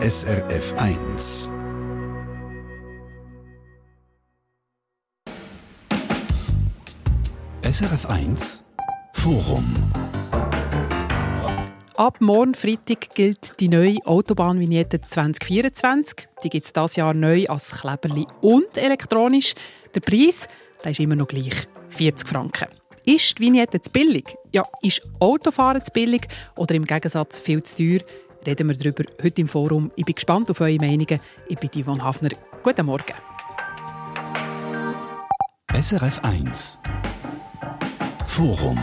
SRF 1. SRF 1 Forum Ab morgen Freitag gilt die neue Autobahnvignette 2024. Die gibt es dieses Jahr neu als Kleberli und elektronisch. Der Preis der ist immer noch gleich, 40 Franken. Ist die Vignette zu billig? Ja, ist Autofahren zu billig oder im Gegensatz viel zu teuer? Reden wir darüber heute im Forum. Ich bin gespannt auf eure Meinungen. Ich bin Yvonne Hafner. Guten Morgen. SRF 1 Forum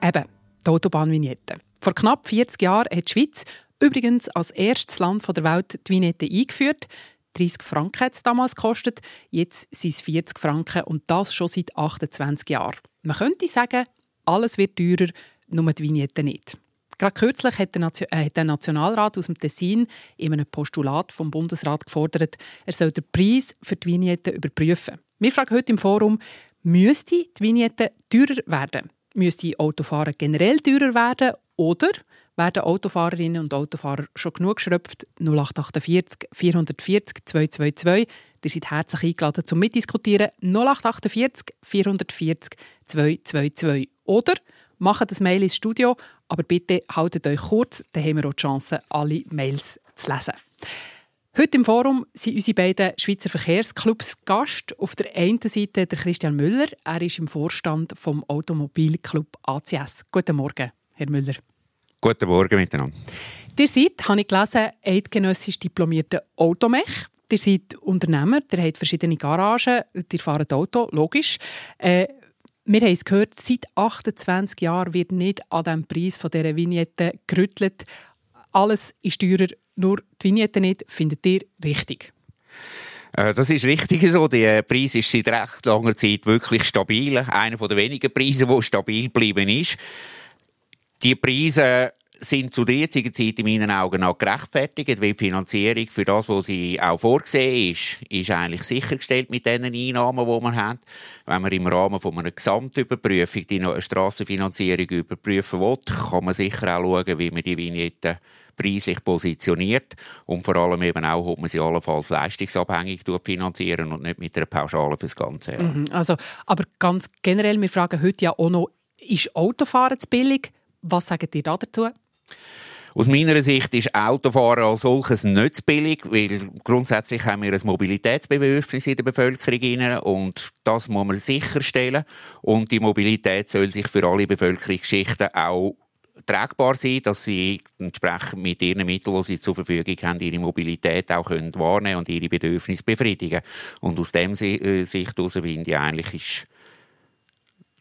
Eben, die Autobahnvignette. Vor knapp 40 Jahren hat die Schweiz übrigens als erstes Land der Welt die Vignette eingeführt. 30 Franken hat es damals gekostet, jetzt sind es 40 Franken und das schon seit 28 Jahren. Man könnte sagen, alles wird teurer, nur die Vignette nicht. Gerade kürzlich hat der, Nation äh, der Nationalrat aus dem Tessin in einem Postulat vom Bundesrat gefordert, er soll den Preis für die Vignette überprüfen. Wir fragen heute im Forum, müsste die Vignette teurer werden? Müsste Autofahren generell teurer werden oder werden Autofahrerinnen und Autofahrer schon genug geschröpft? 0848 440 222. Ihr seid herzlich eingeladen zum Mitdiskutieren. 0848 440 222. Oder macht das Mail ins Studio, aber bitte haltet euch kurz, dann haben wir auch die Chance, alle Mails zu lesen. Heute im Forum sind unsere beiden Schweizer Verkehrsclubs Gast. Auf der einen Seite der Christian Müller. Er ist im Vorstand vom Automobilclub ACS. Guten Morgen, Herr Müller. Guten Morgen miteinander. Ihr seid, habe ich gelesen, eidgenössisch diplomierter Automech. Ihr seid Unternehmer, ihr habt verschiedene Garagen, ihr fahrt Auto, logisch. Äh, wir haben es gehört, seit 28 Jahren wird nicht an dem Preis von dieser Vignette gerüttelt. Alles ist teurer, nur die Vignette nicht. Findet ihr richtig? Äh, das ist richtig so. Der Preis ist seit recht langer Zeit wirklich stabil. Einer der wenigen Preise, der stabil geblieben ist. Die Preise sind zu der jetzigen Zeit in meinen Augen auch gerechtfertigt, weil die Finanzierung für das, was sie auch vorgesehen ist, ist eigentlich sichergestellt mit den Einnahmen, die man hat. Wenn man im Rahmen von einer Gesamtüberprüfung die Strassenfinanzierung überprüfen will, kann man sicher auch schauen, wie man die Vignetten preislich positioniert und vor allem eben auch, ob man sie allenfalls leistungsabhängig finanzieren und nicht mit einer Pauschale fürs ganze. Mhm, also, aber ganz generell, wir fragen heute ja auch noch, ist Autofahren zu billig? Was sagt ihr dazu? Aus meiner Sicht ist Autofahren als solches nicht zu billig, weil grundsätzlich haben wir ein Mobilitätsbedürfnis in der Bevölkerung und das muss man sicherstellen. Und die Mobilität soll sich für alle Bevölkerungsschichten auch tragbar sein, dass sie entsprechend mit ihren Mitteln, die sie zur Verfügung haben, ihre Mobilität auch können wahrnehmen und ihre Bedürfnisse befriedigen. Und aus dem äh, Sicht heraus finde ich eigentlich, ist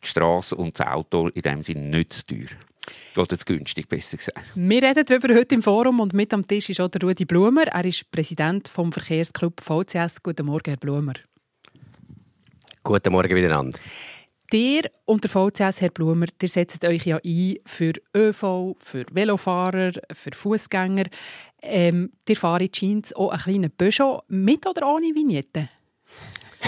die Straße und das Auto in dem Sinne nicht zu teuer. Oder zu günstig, besser gesagt. Wir reden darüber heute im Forum und mit am Tisch ist auch der Rudi Blumer. Er ist Präsident vom Verkehrsclub VCS. Guten Morgen, Herr Blumer. Guten Morgen miteinander. Ihr und der VCS, Herr Blumer, ihr setzt euch ja ein für ÖV, für Velofahrer, für Fußgänger. Ähm, ihr fahrt scheint auch einen kleinen Peugeot mit oder ohne Vignette?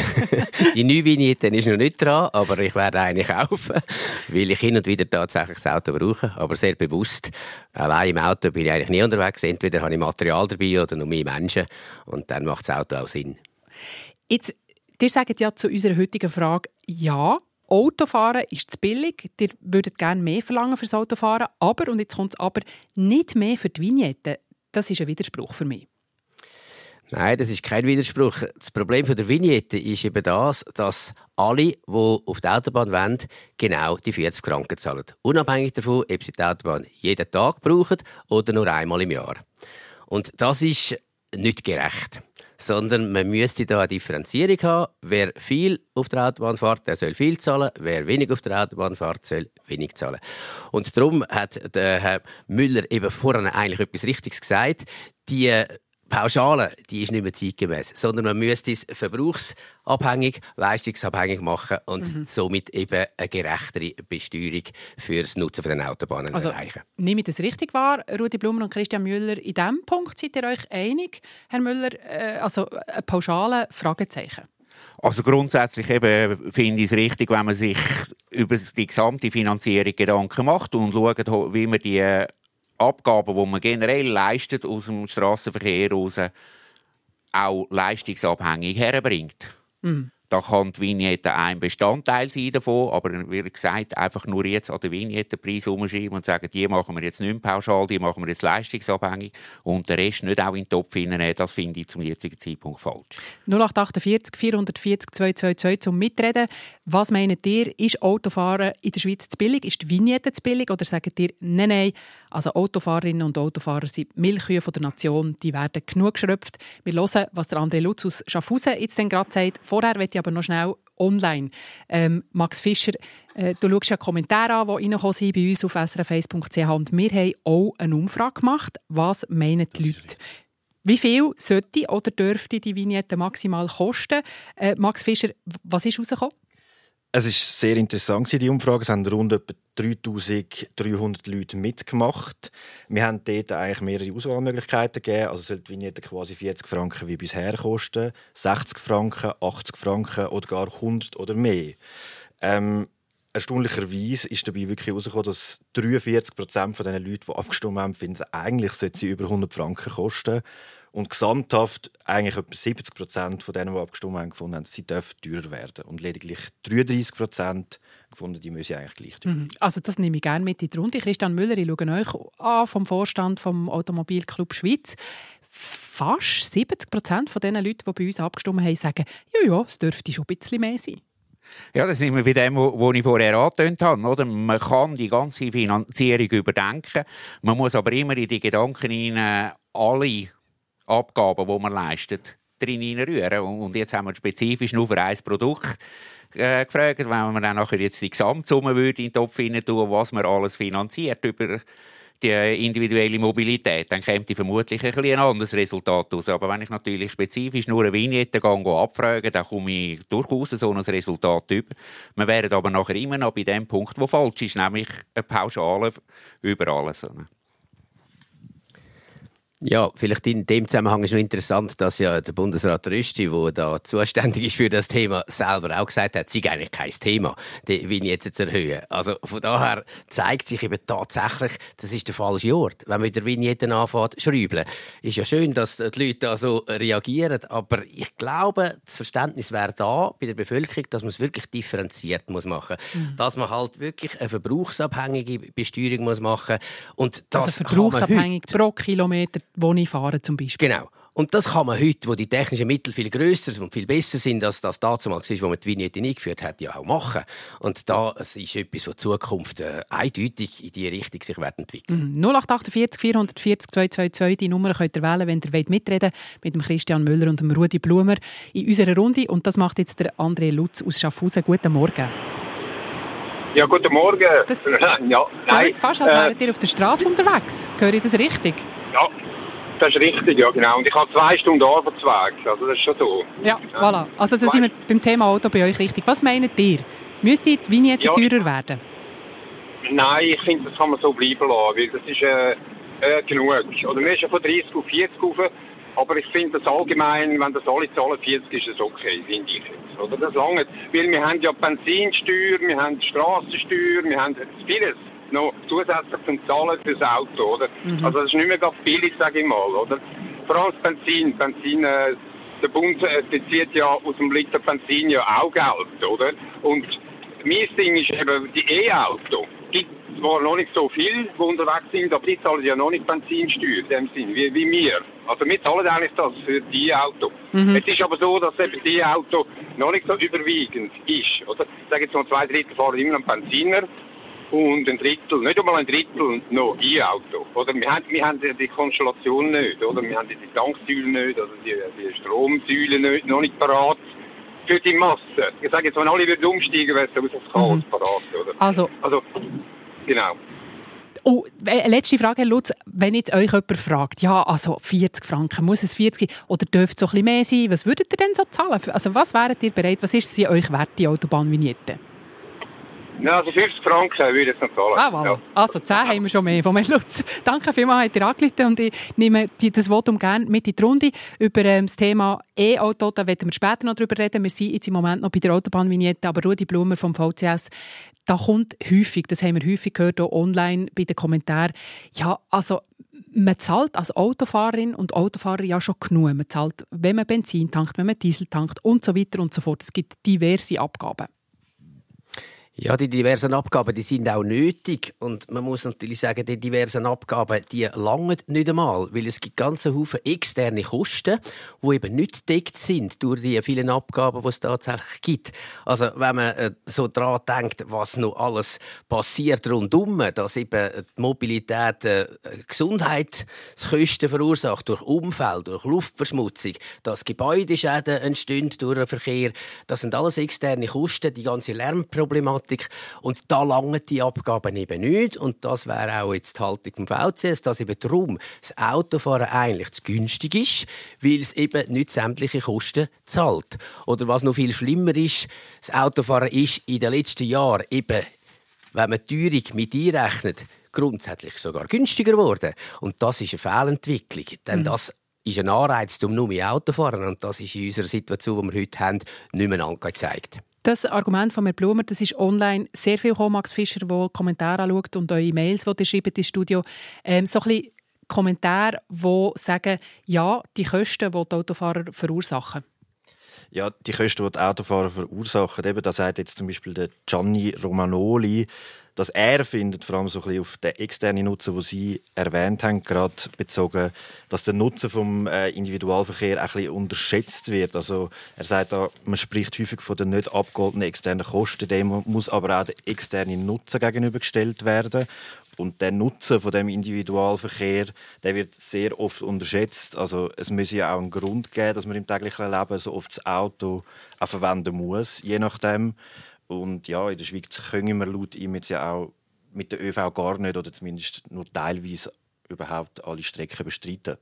die neue Vignette ist noch nicht dran, aber ich werde eine kaufen, weil ich hin und wieder tatsächlich das Auto brauche, aber sehr bewusst. Allein im Auto bin ich eigentlich nie unterwegs. Entweder habe ich Material dabei oder nur mehr Menschen und dann macht das Auto auch Sinn. Jetzt, ihr sagt ja zu unserer heutigen Frage ja. Autofahren ist zu billig. Ihr würdet gerne mehr verlangen fürs Autofahren, aber, und jetzt kommt es aber, nicht mehr für die Vignette. Das ist ein Widerspruch für mich. Nein, das ist kein Widerspruch. Das Problem der Vignette ist eben das, dass alle, die auf die Autobahn wollen, genau die 40 Franken zahlen. Unabhängig davon, ob sie die Autobahn jeden Tag brauchen oder nur einmal im Jahr. Und das ist nicht gerecht. Sondern man müsste da eine Differenzierung haben. Wer viel auf der Autobahn fährt, der soll viel zahlen. Wer wenig auf der Autobahn fährt, soll wenig zahlen. Und darum hat der Herr Müller eben vorhin eigentlich etwas Richtiges gesagt. Die Pauschale, die ist nicht mehr zeitgemäß, sondern man müsste es verbrauchsabhängig, leistungsabhängig machen und mhm. somit eben eine gerechtere Besteuerung für das Nutzen von den Autobahnen also, erreichen. Nehme ich das richtig wahr, Rudi Blumer und Christian Müller? In diesem Punkt seid ihr euch einig, Herr Müller? Äh, also eine pauschale Fragezeichen. Also grundsätzlich eben finde ich es richtig, wenn man sich über die gesamte Finanzierung Gedanken macht und schaut, wie man die Abgaben, die man generell leistet aus dem Straßenverkehr raus, auch leistungsabhängig herbringt. Mhm. Da kann die Vignette ein Bestandteil sein davon, aber wie gesagt, einfach nur jetzt an den Vignettenpreis umschreiben und sagen, die machen wir jetzt nicht mehr pauschal, die machen wir jetzt leistungsabhängig und den Rest nicht auch in den Topf hineinnehmen, das finde ich zum jetzigen Zeitpunkt falsch. 0848 440 222 zum Mitreden. Was meint ihr, ist Autofahren in der Schweiz zu billig? Ist die Vignette zu billig? Oder sagt ihr, nein, nein, also Autofahrerinnen und Autofahrer sind Milchkühe der Nation, die werden genug geschröpft. Wir hören, was der André Lutz aus Schaffhausen jetzt gerade sagt. Vorher ich aber noch schnell online. Ähm, Max Fischer, äh, du schaust ja Kommentare an, die reingekommen sind bei uns auf srf1.ch und wir haben auch eine Umfrage gemacht. Was meinen die Leute? Wie viel sollte oder dürfte die Vignette maximal kosten? Äh, Max Fischer, was ist rausgekommen? Es ist sehr interessant, die Umfrage. Es haben rund etwa 3300 Leute mitgemacht. Wir haben dort eigentlich mehrere Auswahlmöglichkeiten gegeben. Also sollte die Vignette quasi 40 Franken wie bisher kosten, 60 Franken, 80 Franken oder gar 100 oder mehr. Ähm, erstaunlicherweise ist dabei wirklich herausgekommen, dass 43 Prozent von den Leuten, die abgestimmt haben, finden, eigentlich sollte sie über 100 Franken kosten. Und gesamthaft eigentlich etwa 70 Prozent von denen, die abgestimmt haben, gefunden haben, sie dürfen teurer werden. Und lediglich 33 Prozent gefunden, die müssen eigentlich gleich teuer mhm. Also das nehme ich gerne mit in die Runde. Christian Müller, ich schaue euch an vom Vorstand vom Automobilclub Schweiz. Fast 70 Prozent von den Leuten, die bei uns abgestimmt haben, sagen, ja, ja, es dürfte schon ein bisschen mehr sein. Ja, das sind wir bei dem, was ich vorher angetönt habe. Oder? Man kann die ganze Finanzierung überdenken. Man muss aber immer in die Gedanken hinein alle Abgaben, die man leistet, drin rühren. Und jetzt haben wir spezifisch nur für ein Produkt äh, gefragt, wenn man dann nachher jetzt die Gesamtsumme würde in den Topf tun, was man alles finanziert über die individuelle Mobilität, dann käme vermutlich ein, ein anderes Resultat aus. Aber wenn ich natürlich spezifisch nur eine Vignette abfrage, dann komme ich durchaus so ein Resultat über. Wir wären aber nachher immer noch bei dem Punkt, wo falsch ist, nämlich eine Pauschale über alles. Ja, vielleicht in dem Zusammenhang ist noch interessant, dass ja der Bundesrat Rösti, der da zuständig ist für das Thema, selber auch gesagt hat, es sei eigentlich kein Thema, die Vignette zu erhöhen. Also von daher zeigt sich eben tatsächlich, das ist der falsche Ort. Wenn man mit der Vignette anfängt, schrübeln. Ist ja schön, dass die Leute da so reagieren, aber ich glaube, das Verständnis wäre da bei der Bevölkerung, dass man es wirklich differenziert muss machen muss. Mhm. Dass man halt wirklich eine verbrauchsabhängige Besteuerung muss machen muss. das also verbrauchsabhängig pro Kilometer wo ich fahre zum Beispiel. Genau. Und das kann man heute, wo die technischen Mittel viel grösser und viel besser sind, als das damals war, wo man die Vignette eingeführt hat, ja auch machen. Und da es ist etwas, was Zukunft äh, eindeutig in diese Richtung sich wird entwickeln. Mhm. 0848 440 222, die Nummer könnt ihr wählen, wenn ihr wollt mitreden mit dem Christian Müller und dem Rudi Blumer in unserer Runde. Und das macht jetzt der André Lutz aus Schaffhausen. Guten Morgen. Ja, guten Morgen. Das, ja, nein, fast als wäret ihr auf der Straße unterwegs. Höre ich das richtig? Ja, das ist richtig, ja genau. Und ich habe zwei Stunden Arbeitsweg, also das ist schon so. Ja, ja. voilà. Also da sind wir beim Thema Auto bei euch richtig. Was meint ihr? Müsste die Vignette ja. teurer werden? Nein, ich finde, das kann man so bleiben lassen, weil das ist äh, äh, genug. Oder wir sind von 30 auf 40 rauf, aber ich finde das allgemein, wenn das alle zahlen 40, ist das okay, finde ich jetzt. Oder das lange, weil wir haben ja Benzinsteuer, wir haben Strassensteuer, wir haben vieles noch zusätzlich zum Zahlen fürs Auto, oder? Mhm. Also das ist nicht mehr ganz billig, sage ich mal, oder? Vor allem das Benzin. Benzin, äh, der Bund äh, bezieht ja aus dem Liter Benzin ja auch Geld, oder? Und mein Ding ist eben, die E-Auto gibt zwar noch nicht so viel, die unterwegs sind, aber die zahlen ja noch nicht Benzinsteuer in dem Sinn, wie, wie wir. Also wir zahlen eigentlich das für die Auto. Mhm. Es ist aber so, dass eben die Auto noch nicht so überwiegend ist, oder? Ich sage jetzt mal, zwei Drittel fahren immer am Benziner und ein Drittel, nicht einmal ein Drittel noch E-Auto. Oder wir haben, wir haben die Konstellation nicht, oder? Wir haben die Tanksäule nicht, oder die, die Stromsäule nicht, noch nicht parat für die Masse. Ich sage jetzt, wenn alle würden umsteigen, wäre es aus das Chaos mhm. parat, oder? Also, also genau. Oh, äh, letzte Frage, Herr Lutz. Wenn jetzt euch jemand fragt, ja, also 40 Franken, muss es 40 oder dürfte es so ein bisschen mehr sein, was würdet ihr denn so zahlen? Also was wäret ihr bereit, was ist sie euch wert, die Autobahnvignette? Also 50 Franken würde ich jetzt noch zahlen. Ah, voilà. Ja. Also 10 haben wir schon mehr von mir, Lutz. Danke vielmals, habt ihr angerufen und ich nehme das Votum gerne mit in die Runde. Über ähm, das Thema E-Auto, da werden wir später noch darüber reden. Wir sind jetzt im Moment noch bei der Autobahnvignette, aber Rudi Blumer vom VCS, da kommt häufig, das haben wir häufig gehört, auch online bei den Kommentaren, ja, also man zahlt als Autofahrerin und Autofahrer ja schon genug. Man zahlt, wenn man Benzin tankt, wenn man Diesel tankt und so weiter und so fort. Es gibt diverse Abgaben. Ja, die diversen Abgaben, die sind auch nötig. Und man muss natürlich sagen, die diversen Abgaben, die langen nicht einmal. Weil es gibt ganz Haufen externe Kosten, die eben nicht gedeckt sind durch die vielen Abgaben, die es tatsächlich gibt. Also, wenn man äh, so daran denkt, was noch alles passiert rundum, dass eben die Mobilität äh, Gesundheitskosten verursacht durch Umfeld, durch Luftverschmutzung, dass Gebäudeschäden entstehen durch den Verkehr, das sind alles externe Kosten, die ganze Lärmproblematik. Und da langen die Abgaben eben nicht. Und das wäre auch jetzt die Haltung vom VCS, dass eben darum das Autofahren eigentlich zu günstig ist, weil es eben nicht sämtliche Kosten zahlt. Oder was noch viel schlimmer ist, das Autofahren ist in den letzten Jahren eben wenn man die Teuerung mit einrechnet, grundsätzlich sogar günstiger geworden. Und das ist eine Fehlentwicklung. Denn das ist ein Anreiz, um nur mehr Auto zu fahren. Und das ist in unserer Situation, die wir heute haben, nicht mehr angezeigt. Das Argument von Herrn Blumer, das ist online sehr viel gekommen, Max Fischer, der Kommentare anschaut und eure Mails, die ihr schreibt ins Studio. Ähm, so ein bisschen Kommentare, die sagen, ja, die Kosten, die die Autofahrer verursachen. Ja, die Kosten, die die Autofahrer verursachen, eben, da sagt jetzt zum Beispiel der Gianni Romanoli, dass er findet, vor allem so ein bisschen auf den externen Nutzen, den Sie erwähnt haben, gerade bezogen, dass der Nutzen vom äh, Individualverkehr ein bisschen unterschätzt wird. Also er sagt man spricht häufig von den nicht abgeholtenen externen Kosten, dem muss aber auch der externe Nutzen gegenübergestellt werden. Und der Nutzen von dem Individualverkehr, der wird sehr oft unterschätzt. Also es muss ja auch einen Grund geben, dass man im täglichen Leben so oft das Auto auch verwenden muss, je nachdem. Und ja, in der Schweiz können wir laut ihm jetzt ja auch mit der ÖV gar nicht oder zumindest nur teilweise überhaupt alle Strecken bestreiten.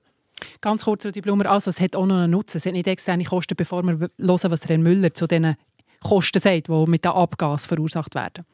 Ganz kurz, Rudi Blumer, also es hat auch noch einen Nutzen. Es hat nicht externe Kosten, bevor wir hören, was Herr Müller zu diesen Kosten sagt, die mit dem Abgas verursacht werden.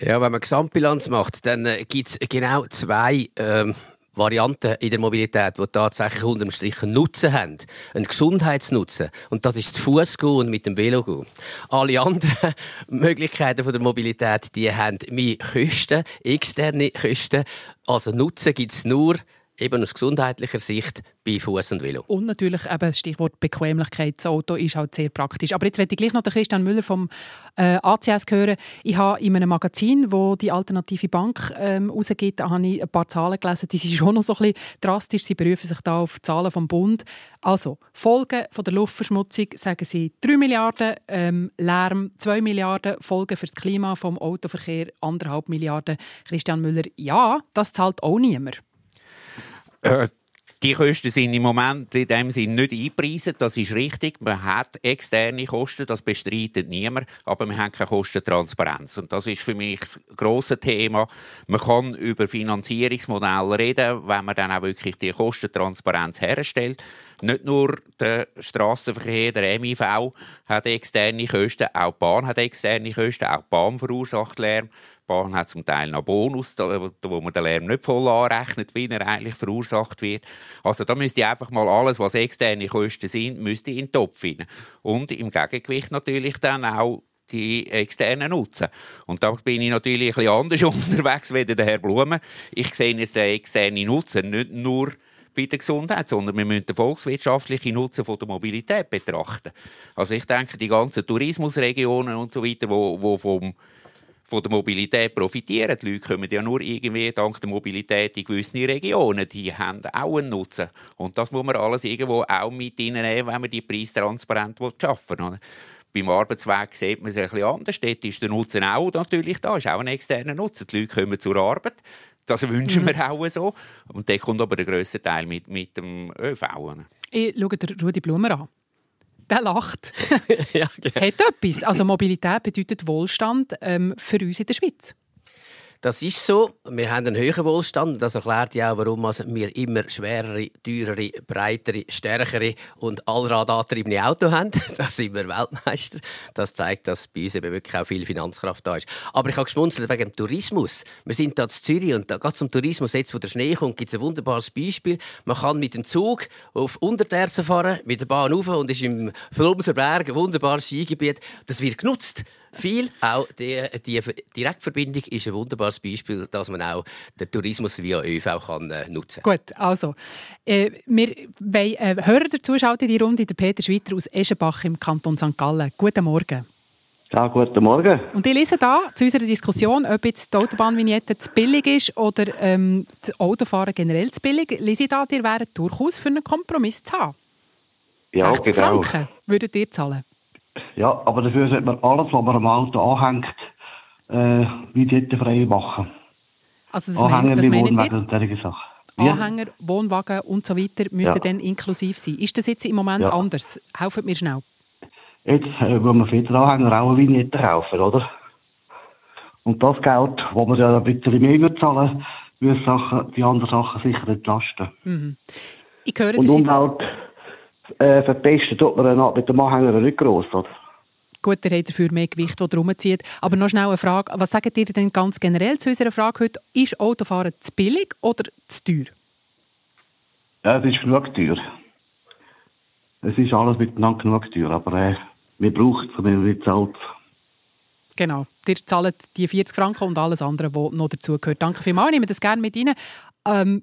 Ja, wenn man Gesamtbilanz macht, dann äh, gibt es genau zwei ähm, Varianten in der Mobilität, die tatsächlich unterm Strich einen Nutzen haben. Einen Gesundheitsnutzen. Und das ist Fuß gehen und mit dem Velo gehen. Alle anderen Möglichkeiten der Mobilität, die haben mehr Kosten, externe Kosten. Also Nutzen gibt es nur eben aus gesundheitlicher Sicht bei Fuß und Velo. Und natürlich eben das Stichwort Bequemlichkeit. Das Auto ist halt sehr praktisch. Aber jetzt werde ich gleich noch den Christian Müller vom äh, ACS hören. Ich habe in einem Magazin, wo die Alternative Bank ähm, rausgibt, habe ich ein paar Zahlen gelesen. Die sind schon noch so ein bisschen drastisch. Sie berufen sich da auf Zahlen vom Bund. Also, Folgen von der Luftverschmutzung, sagen sie 3 Milliarden, ähm, Lärm 2 Milliarden, Folgen für das Klima vom Autoverkehr 1,5 Milliarden. Christian Müller, ja, das zahlt auch niemand. Äh, die Kosten sind im Moment in dem Sinn nicht eingepreist. Das ist richtig. Man hat externe Kosten, das bestreitet niemand, aber wir haben keine Kostentransparenz. Und das ist für mich das grosse Thema. Man kann über Finanzierungsmodelle reden, wenn man dann auch wirklich die Kostentransparenz herstellt. Nicht nur der Straßenverkehr, der MIV hat externe Kosten, auch die Bahn hat externe Kosten, auch die Bahn verursacht Lärm. Bahn hat zum Teil noch Bonus, wo man den Lärm nicht voll anrechnet, wie er eigentlich verursacht wird. Also da müsste einfach mal alles, was externe Kosten sind, müsste in den Topf hinein. Und im Gegengewicht natürlich dann auch die externen Nutzen. Und da bin ich natürlich ein anders unterwegs wie der Herr Blumer. Ich sehe jetzt den externen Nutzen nicht nur bei der Gesundheit, sondern wir müssen den volkswirtschaftlichen Nutzen von der Mobilität betrachten. Also ich denke, die ganzen Tourismusregionen und so weiter, wo, wo vom von der Mobilität profitieren. Die Leute kommen ja nur irgendwie dank der Mobilität in gewisse Regionen. Die haben auch einen Nutzen. Und das muss man alles irgendwo auch mit reinnehmen, wenn man die Preistransparenz schaffen will. Beim Arbeitsweg sieht man es ein bisschen anders. Dort ist der Nutzen auch natürlich da, ist auch ein externer Nutzen. Die Leute kommen zur Arbeit. Das wünschen wir auch so. Und dann kommt aber der grösste Teil mit, mit dem ÖV. Ich schaue Rudi Blumer an. Der lacht. ja, genau. Hat etwas. Also Mobilität bedeutet Wohlstand ähm, für uns in der Schweiz. Das ist so. Wir haben einen höheren Wohlstand. Das erklärt ja auch, warum wir immer schwerere, teurere, breitere, stärkere und allradantriebene Autos haben. Da sind wir Weltmeister. Das zeigt, dass bei uns eben wirklich auch viel Finanzkraft da ist. Aber ich habe geschmunzelt wegen dem Tourismus. Wir sind hier in Zürich und da geht zum Tourismus. Jetzt, wo der Schnee kommt, gibt es ein wunderbares Beispiel. Man kann mit dem Zug auf Unterterzen fahren, mit der Bahn rauf und ist im Flumser Berg ein wunderbares Skigebiet. Das wird genutzt viel. Auch die, die Direktverbindung ist ein wunderbares Beispiel, dass man auch den Tourismus via ÖV kann, äh, nutzen kann. Gut, also, äh, wir wollen äh, Hörer dazu schalten die Runde. Der Peter Schweiter aus Eschenbach im Kanton St. Gallen. Guten Morgen. Ja, guten Morgen. Und ich lese da zu unserer Diskussion, ob jetzt die Autobahnvignette zu billig ist oder ähm, das Autofahren generell zu billig. Lese ich da, ihr wäret durchaus für einen Kompromiss zu haben. Ja, 60 genau. Franken würdet ihr zahlen? Ja, aber dafür sollte man alles, was man am Auto anhängt, äh, videttenfrei machen. Also das Anhänger wie Wohnwagen und solche Sachen. Anhänger, Wohnwagen und so weiter müssten ja. dann inklusiv sein. Ist das jetzt im Moment ja. anders? Helfen mir schnell. Jetzt äh, wollen wir für den Anhänger auch eine Vignette kaufen, oder? Und das Geld, das wir ja ein bisschen mehr zahlen, würde die anderen Sachen sicher entlasten. Mhm. Ich höre, und Umwelt äh, verpesten tut man mit dem Anhänger nicht gross, oder? Gut, der hat dafür mehr Gewicht, das rumzieht. Aber noch schnell eine Frage. Was sagt ihr denn ganz generell zu unserer Frage heute? Ist Autofahren zu billig oder zu teuer? Ja, es ist genug teuer. Es ist alles miteinander genug teuer, aber äh, wir brauchen es, wenn wir zahlt. Genau. Ihr zahlt die 40 Franken und alles andere, was noch dazugehört. Danke vielmals. Ich nehme das gerne mit rein. Ähm,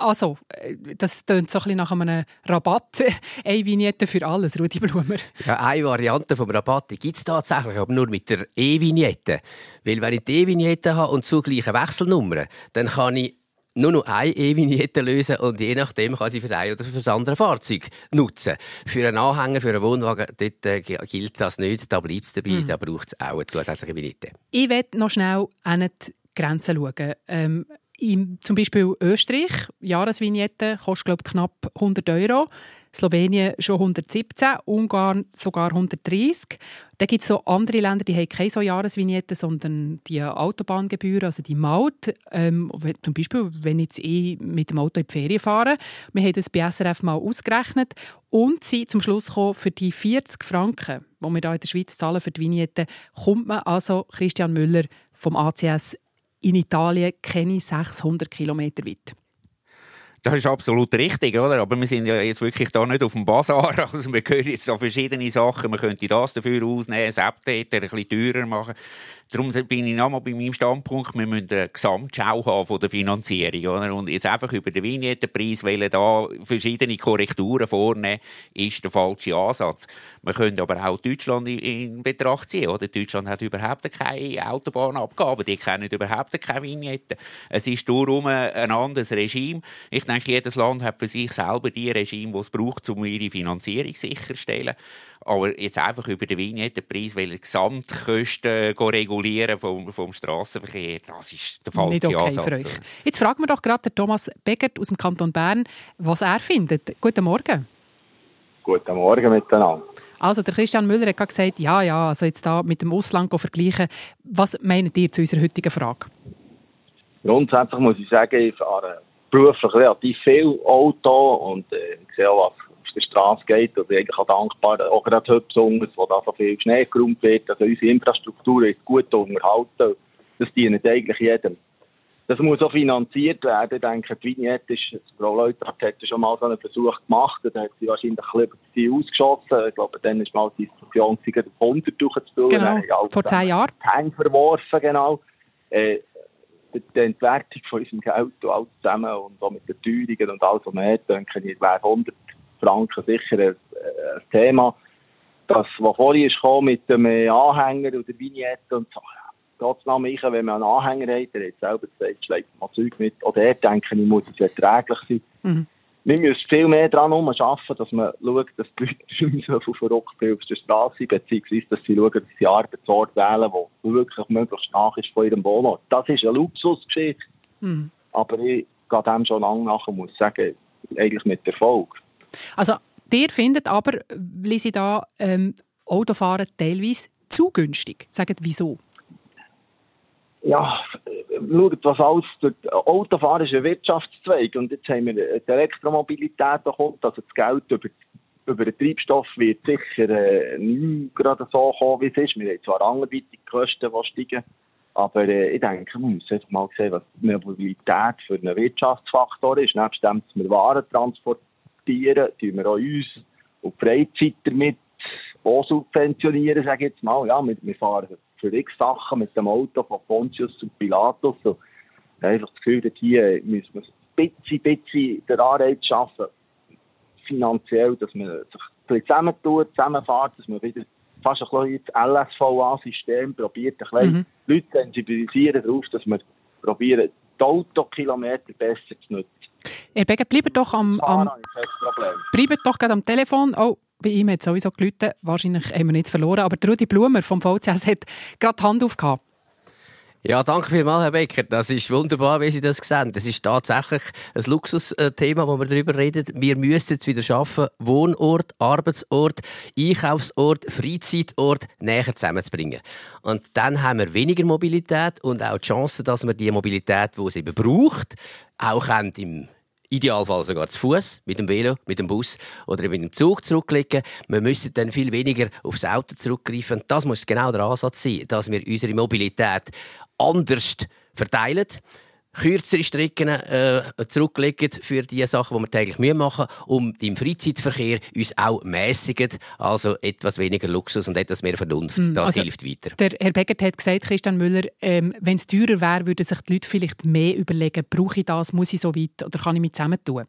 also, äh, das klingt so ein bisschen nach einem Rabatt. Eine Vignette für alles, Rudi Blumer. Ja, eine Variante vom Rabatt gibt es tatsächlich, aber nur mit der E-Vignette. Weil wenn ich die E-Vignette habe und zugleiche Wechselnummern, dann kann ich nur noch eine E-Vignette lösen und je nachdem kann sie für das eine oder für das andere Fahrzeug nutzen. Für einen Anhänger, für einen Wohnwagen, dort äh, gilt das nicht. Da bleibt es dabei, mhm. da braucht es auch eine zusätzliche Vignette. Ich werde noch schnell an die Grenzen schauen. Ähm, in, zum Beispiel Österreich, Jahresvignette kostet glaube knapp 100 Euro. Slowenien schon 117, Ungarn sogar 130. Dann gibt es so andere Länder, die haben keine so Jahresvignette, sondern die Autobahngebühren, also die Maut. Ähm, zum Beispiel, wenn ich jetzt eh mit dem Auto in die Ferien fahre. Wir haben das bei SRF mal ausgerechnet und sie zum Schluss gekommen, für die 40 Franken, die wir hier in der Schweiz zahlen für die Vignette, kommt man also Christian Müller vom ACS in Italien kenne ich 600 Kilometer weit. Das ist absolut richtig, oder? Aber wir sind ja jetzt wirklich da nicht auf dem Bazar. Also wir hören jetzt da verschiedene Sachen. Man könnte das dafür ausnehmen, das Update ein bisschen teurer machen. Darum bin ich nochmal bei meinem Standpunkt, wir müssen eine Gesamtschau haben von der Finanzierung. Oder? Und jetzt einfach über den Vignettenpreis da verschiedene Korrekturen vornehmen, ist der falsche Ansatz. Wir können aber auch Deutschland in Betracht ziehen. Oder? Deutschland hat überhaupt keine Autobahnabgaben, die kennen überhaupt keine Vignetten. Es ist darum ein anderes Regime. Ich denke, jedes Land hat für sich selber die Regime, die es braucht, um ihre Finanzierung sicherzustellen. Aber jetzt einfach über den Vignettenpreis, weil die Gesamtkosten regulieren vom, vom Straßenverkehr, das ist der falsche Nicht okay Ansatz. Für euch. Jetzt fragen wir doch gerade Thomas Beckert aus dem Kanton Bern, was er findet. Guten Morgen. Guten Morgen miteinander. Also der Christian Müller hat gesagt, ja, ja, also jetzt da mit dem Ausland vergleichen. Was meint ihr zu unserer heutigen Frage? Grundsätzlich muss ich sagen, ich fahre beruflich relativ viel Auto und äh, ich sehe auch, was auf der Straße geht bin eigentlich auch dankbar, auch gerade heute besonders, wo da so viel Schnee geräumt wird, also unsere Infrastruktur ist gut unterhalten. Das dient eigentlich jedem. Das muss auch finanziert werden. Ich denke, die Vignette ist, Frau Leutert hat schon mal so einen Versuch gemacht, da hat sie wahrscheinlich ein bisschen viel ausgeschossen. Ich glaube, dann ist mal die Diskussion, sie 100 durchzuführen. Genau, vor zehn Jahren. Hänge verworfen, genau. Äh, die Entwertung von unserem Geld und alles zusammen und auch mit den Teuerungen und alles, was man hat, denke ich, wäre 100 Franken sicher ein, ein Thema. Das, was vorhin ist mit dem Anhänger oder Vignette und so, Gott Namen ich, wenn man einen Anhänger hat, der hat selber gesagt, schlägt mal Zeug mit. Auch der, denke ich, muss es erträglich sein. Mhm. Wir müssen viel mehr daran arbeiten, dass man schaut, dass die Leute nicht so viel verrückt auf der Straße sind, beziehungsweise dass sie schauen, dass sie Arbeitsort wählen, der wirklich möglichst nach ist von ihrem Wohnort. Das ist eine Luxusgeschichte. Mhm. Aber ich gehe dem schon lange nach und muss sagen, eigentlich mit Erfolg. Also, ihr findet aber, lese da, ähm, Autofahren teilweise zu günstig. Sagt wieso? Ja, schaut, was alles durch Autofahren ist ein Wirtschaftszweig und jetzt haben wir die Elektromobilität da kommt, also das Geld über, über den Treibstoff wird sicher äh, nicht gerade so kommen, wie es ist. Wir haben zwar anderweitig Kosten, die steigen, aber äh, ich denke, man muss einfach mal sehen, was die Mobilität für einen Wirtschaftsfaktor ist. Nebst dem, dass wir Waren transportieren, tun wir auch uns und die Freizeit damit auch subventionieren, sage ich jetzt mal. Ja, wir, wir fahren für x Sachen mit dem Auto von Pontius zu Pilatus. So, einfach das Gefühl, hier müssen wir ein bisschen, bisschen den Anreiz schaffen, finanziell, dass man sich ein zusammentut, zusammenfährt, dass man wieder fast ein bisschen das LSVA-System probiert, ein bisschen mhm. Leute sensibilisieren darauf, dass wir probieren, die Autokilometer besser zu nutzen. Herr Beger, bleibt doch am, am bleibt doch gerade am Telefon. Oh, bei ihm hat sowieso gelitten. Wahrscheinlich haben wir nichts verloren. Aber Rudi Blumer vom VCS hat gerade die Hand aufgehauen. Ja, danke vielmals, Herr Becker. Das ist wunderbar, wie Sie das sehen. Das ist tatsächlich ein Luxusthema, wo wir darüber reden. Wir müssen es wieder schaffen, Wohnort, Arbeitsort, Einkaufsort, Freizeitort näher zusammenzubringen. Und dann haben wir weniger Mobilität und auch die Chance, dass wir die Mobilität, die es eben braucht, auch im Idealfall sogar zu Fuß, mit dem Velo, mit dem Bus oder mit dem Zug zurücklegen. Wir müssen dann viel weniger aufs Auto zurückgreifen. Und das muss genau der Ansatz sein, dass wir unsere Mobilität anders verteilen kürzere Strecken äh, zurücklegen für die Sachen, die wir täglich machen müssen, und im Freizeitverkehr uns auch mäßigen, also etwas weniger Luxus und etwas mehr Vernunft. Mm, das also hilft weiter. Der Herr Beckert hat gesagt, Christian Müller, ähm, wenn es teurer wäre, würden sich die Leute vielleicht mehr überlegen, brauche ich das, muss ich so weit oder kann ich mich zusammentun?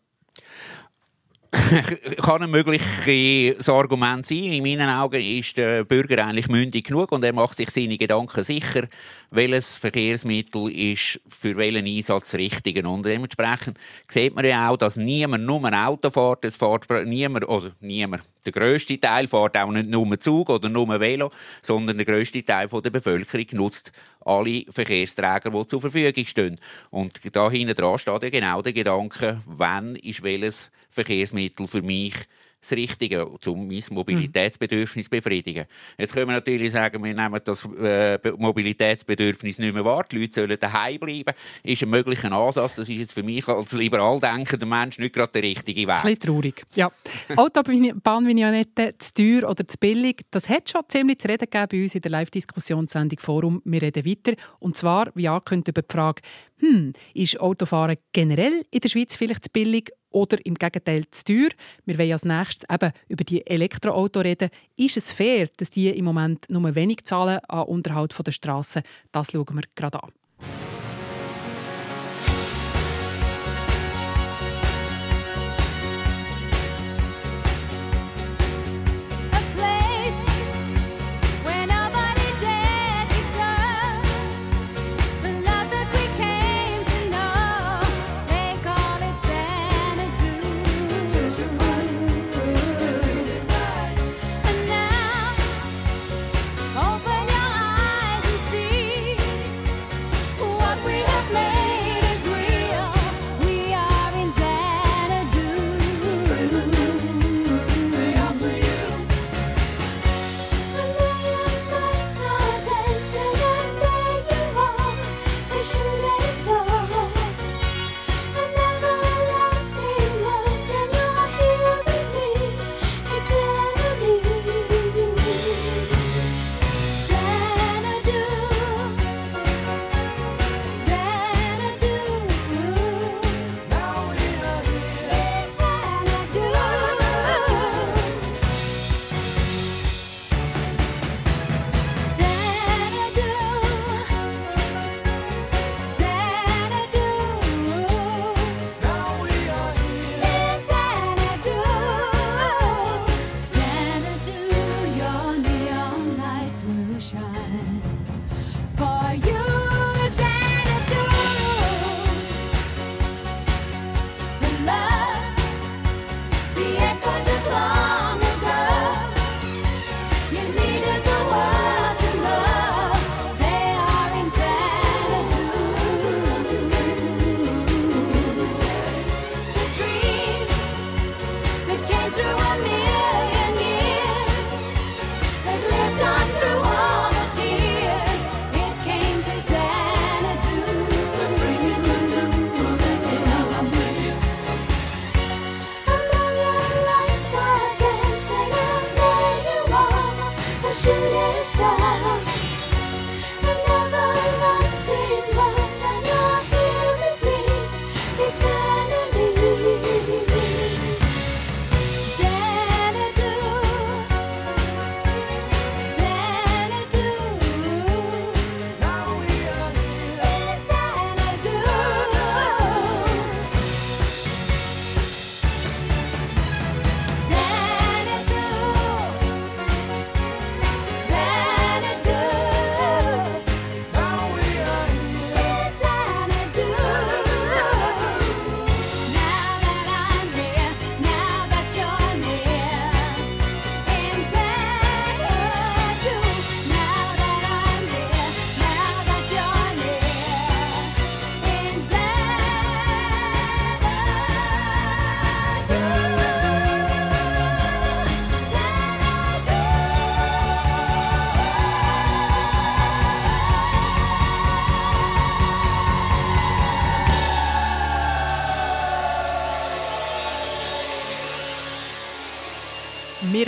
kann ein mögliches Argument sein. In meinen Augen ist der Bürger eigentlich mündig genug und er macht sich seine Gedanken sicher, welches Verkehrsmittel ist für welchen Einsatz richtig. Und dementsprechend sieht man ja auch, dass niemand nur ein Auto fährt, es fährt niemand, oder niemand, der grösste Teil fährt auch nicht nur Zug oder nur Velo, sondern der grösste Teil der Bevölkerung nutzt alle Verkehrsträger, die zur Verfügung stehen. Und da hinten dran steht ja genau der Gedanke, wann ist welches Verkehrsmittel für mich das Richtige, um mein Mobilitätsbedürfnis zu befriedigen. Jetzt können wir natürlich sagen, wir nehmen das äh, Mobilitätsbedürfnis nicht mehr wahr. Die Leute sollen daheim bleiben. Ist ein möglicher Ansatz. Das ist jetzt für mich als liberal denkender Mensch nicht gerade der richtige Weg. Ein bisschen traurig. Ja. Autobahnvignette zu teuer oder zu billig, das hat schon ziemlich zu reden gegeben bei uns in der Live-Diskussionssendung Forum. Wir reden weiter. Und zwar, wie angekündigt, über die Frage, hm, ist Autofahren generell in der Schweiz vielleicht zu billig oder im Gegenteil zu teuer? Wir wollen als nächstes eben über die Elektroautos reden. Ist es fair, dass die im Moment nur wenig zahlen an Unterhalt der Straßen? Das schauen wir gerade an.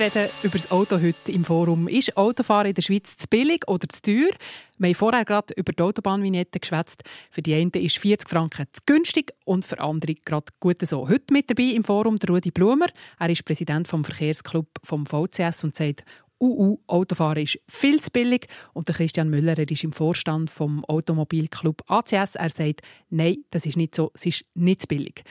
Reden über das Auto heute im Forum. Ist Autofahren in der Schweiz zu billig oder zu teuer? Wir haben vorher gerade über die Autobahnvignette geschwätzt. Für die einen ist 40 Franken zu günstig und für andere gerade gut so. Heute mit dabei im Forum der Rudi Blumer. Er ist Präsident vom Verkehrsclub vom VCS und sagt, UU Autofahren ist viel zu billig. Und der Christian Müller er ist im Vorstand vom Automobilclub ACS. Er sagt, nein, das ist nicht so, es ist nicht zu billig.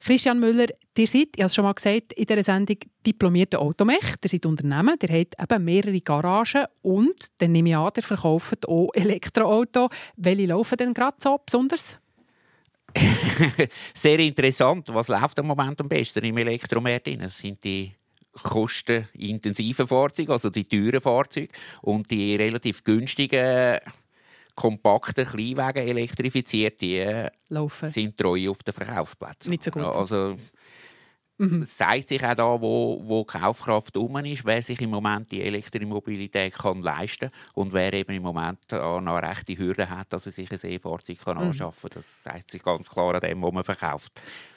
Christian Müller, ihr seid, ich habe es schon mal gesagt, in dieser Sendung diplomierter Automech. Ihr seid Unternehmen, ihr habt eben mehrere Garagen und, dann nehme ich an, ihr verkauft auch Elektroautos. Welche laufen denn gerade so besonders? Sehr interessant. Was läuft im Moment am besten im Elektromarkt? Das sind die kostenintensiven Fahrzeuge, also die teuren Fahrzeuge und die relativ günstigen kompakten Kleinwagen elektrifiziert, die äh, Laufen. sind treu auf den Verkaufsplätzen. Nicht so gut. Also, Mhm. Es zeigt sich auch da, wo, wo Kaufkraft um ist, wer sich im Moment die Elektromobilität kann leisten und wer eben im Moment noch rechte Hürden hat, dass er sich ein E-Fahrzeug mhm. anschaffen kann. Das zeigt sich ganz klar an dem, was man verkauft.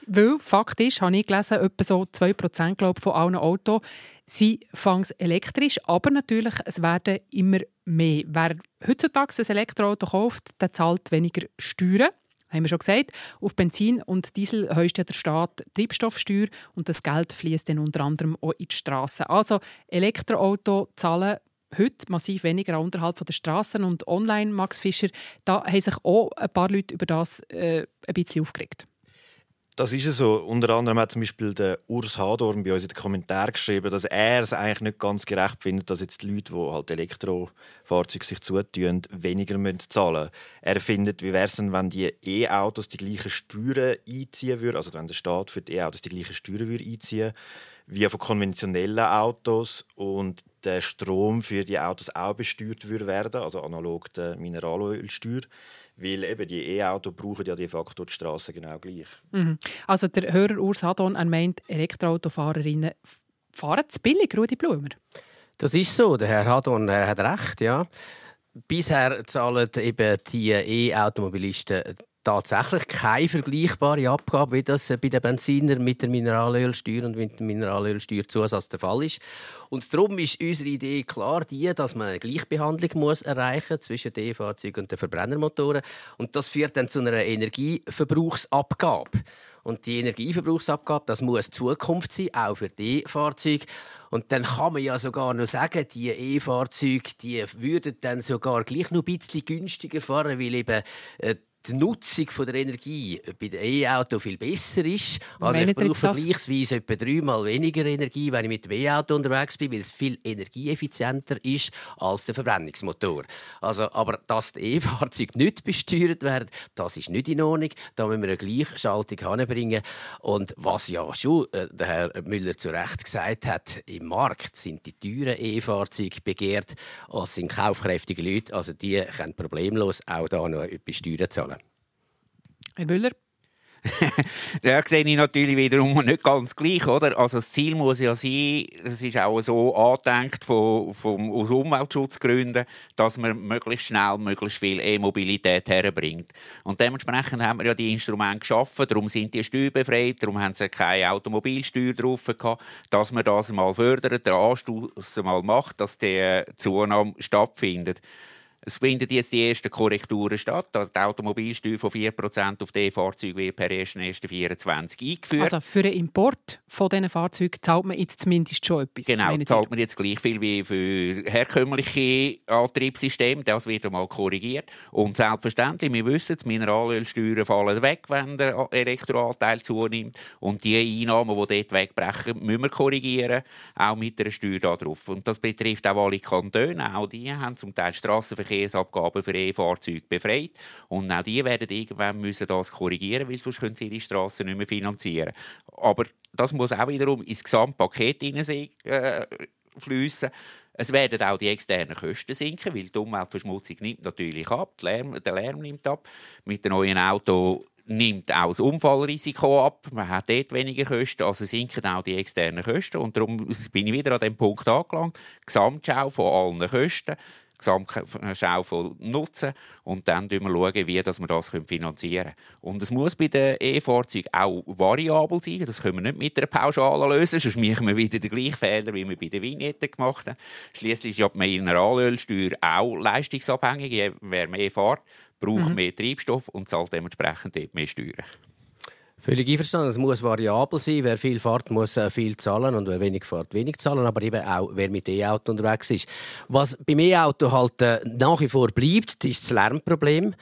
Weil Fakt ist, habe ich gelesen, etwa so 2% glaube von allen Autos sind fangs elektrisch, aber natürlich, es werden immer mehr. Wer heutzutage ein Elektroauto kauft, der zahlt weniger Steuern. Haben wir schon gesagt. Auf Benzin und Diesel heust ja der Staat Treibstoffsteuer und das Geld fließt dann unter anderem auch in die Straßen. Also Elektroauto zahlen heute massiv weniger unterhalb der Straßen und online, Max Fischer, da haben sich auch ein paar Leute über das äh, ein bisschen aufgeregt. Das ist so. Unter anderem hat zum Beispiel der Urs Hadorn bei uns in den Kommentaren geschrieben, dass er es eigentlich nicht ganz gerecht findet, dass jetzt die Leute, die halt Elektrofahrzeuge sich zutun, weniger zahlen müssen. Er findet, wie wäre es wenn die E-Autos die gleichen Steuern einziehen würden, also wenn der Staat für die E-Autos die gleichen Steuern würde einziehen wie von konventionellen Autos und der Strom für die Autos auch besteuert würde werden, also analog der Mineralölsteuer. Weil eben die E-Autos brauchen ja de facto die Straße genau gleich. Mhm. Also der Hörer Urs Hadon meint, Elektroautofahrerinnen fahren zu billig, Rudi Blumer. Das ist so. Der Herr Hadon er hat recht, ja. Bisher zahlen eben die E-Automobilisten tatsächlich keine vergleichbare Abgabe, wie das bei den Benzinern mit der Mineralölsteuer und mit dem Mineralölsteuerzusatz der Fall ist. Und darum ist unsere Idee klar die, dass man eine Gleichbehandlung muss erreichen zwischen den E-Fahrzeugen und den Verbrennermotoren. Und das führt dann zu einer Energieverbrauchsabgabe. Und die Energieverbrauchsabgabe, das muss Zukunft sein, auch für die Fahrzeuge. Und dann kann man ja sogar noch sagen, die E-Fahrzeuge, die würden dann sogar gleich noch ein bisschen günstiger fahren, weil eben äh, die Nutzung von der Energie bei den E-Auto viel besser ist. Also ich brauche vergleichsweise etwa dreimal weniger Energie, wenn ich mit dem E-Auto unterwegs bin, weil es viel energieeffizienter ist als der Verbrennungsmotor. Also, aber dass die E-Fahrzeuge nicht besteuert werden, das ist nicht in Ordnung. Da müssen wir eine Gleichschaltung anbringen. Und was ja schon äh, der Herr Müller zu Recht gesagt hat, im Markt sind die teuren E-Fahrzeuge begehrt, als sind kaufkräftige Leute. Also die können problemlos auch da noch etwas Steuern zahlen. Herr Müller? da sehe ich natürlich wiederum nicht ganz gleich, oder? Also das Ziel muss ja sein, es ist auch so angedenkt von, von, aus Umweltschutzgründen, dass man möglichst schnell möglichst viel E-Mobilität herbringt. Und dementsprechend haben wir ja die Instrumente geschaffen, darum sind die steuerbefreit, darum haben sie keine Automobilsteuer drauf gehabt, dass man das mal fördert, den Anstoß mal macht, dass die Zunahme stattfindet. Es finden jetzt die ersten Korrekturen statt. Also die Automobilsteuer von 4% auf die Fahrzeuge wird per 1.1.24 eingeführt. Also für den Import von diesen Fahrzeugen zahlt man jetzt zumindest schon etwas. Genau, zahlt man jetzt gleich viel wie für herkömmliche Antriebssysteme. Das wird einmal korrigiert. Und selbstverständlich, wir wissen, die Mineralölsteuern fallen weg, wenn der Elektroanteil zunimmt. Und die Einnahmen, die dort wegbrechen, müssen wir korrigieren, auch mit einer Steuer darauf. Und das betrifft auch alle Kantone. Auch die haben zum Teil Strassenverkehr Verkehrsabgaben für E-Fahrzeuge befreit. Und auch die werden irgendwann müssen das korrigieren, weil sonst können sie ihre Straßen nicht mehr finanzieren. Aber das muss auch wiederum ins Gesamtpaket hineinfließen. Es werden auch die externen Kosten sinken, weil die Umweltverschmutzung nimmt natürlich ab, der Lärm, der Lärm nimmt ab. Mit den neuen Auto nimmt auch das Unfallrisiko ab. Man hat dort weniger Kosten, also sinken auch die externen Kosten. Und darum bin ich wieder an dem Punkt angelangt. Gesamtschau von allen Kosten Gesamtschau nutzen und dann schauen wir, wie wir das finanzieren können. Und es muss bei den E-Fahrzeugen auch variabel sein. Das können wir nicht mit einer Pauschale lösen, sonst machen wir wieder den gleichen Fehler, wie wir bei den Vignetten gemacht haben. Schließlich ist ja die Mineralölsteuer auch leistungsabhängig. Wer mehr fährt, braucht mhm. mehr Treibstoff und zahlt dementsprechend mehr Steuern. Völlig einverstanden. Es muss variabel sein. Wer viel fährt, muss äh, viel zahlen und wer wenig fährt, wenig zahlen. Aber eben auch, wer mit E-Auto unterwegs ist. Was beim E-Auto halt äh, nach wie vor bleibt, ist das Lärmproblem.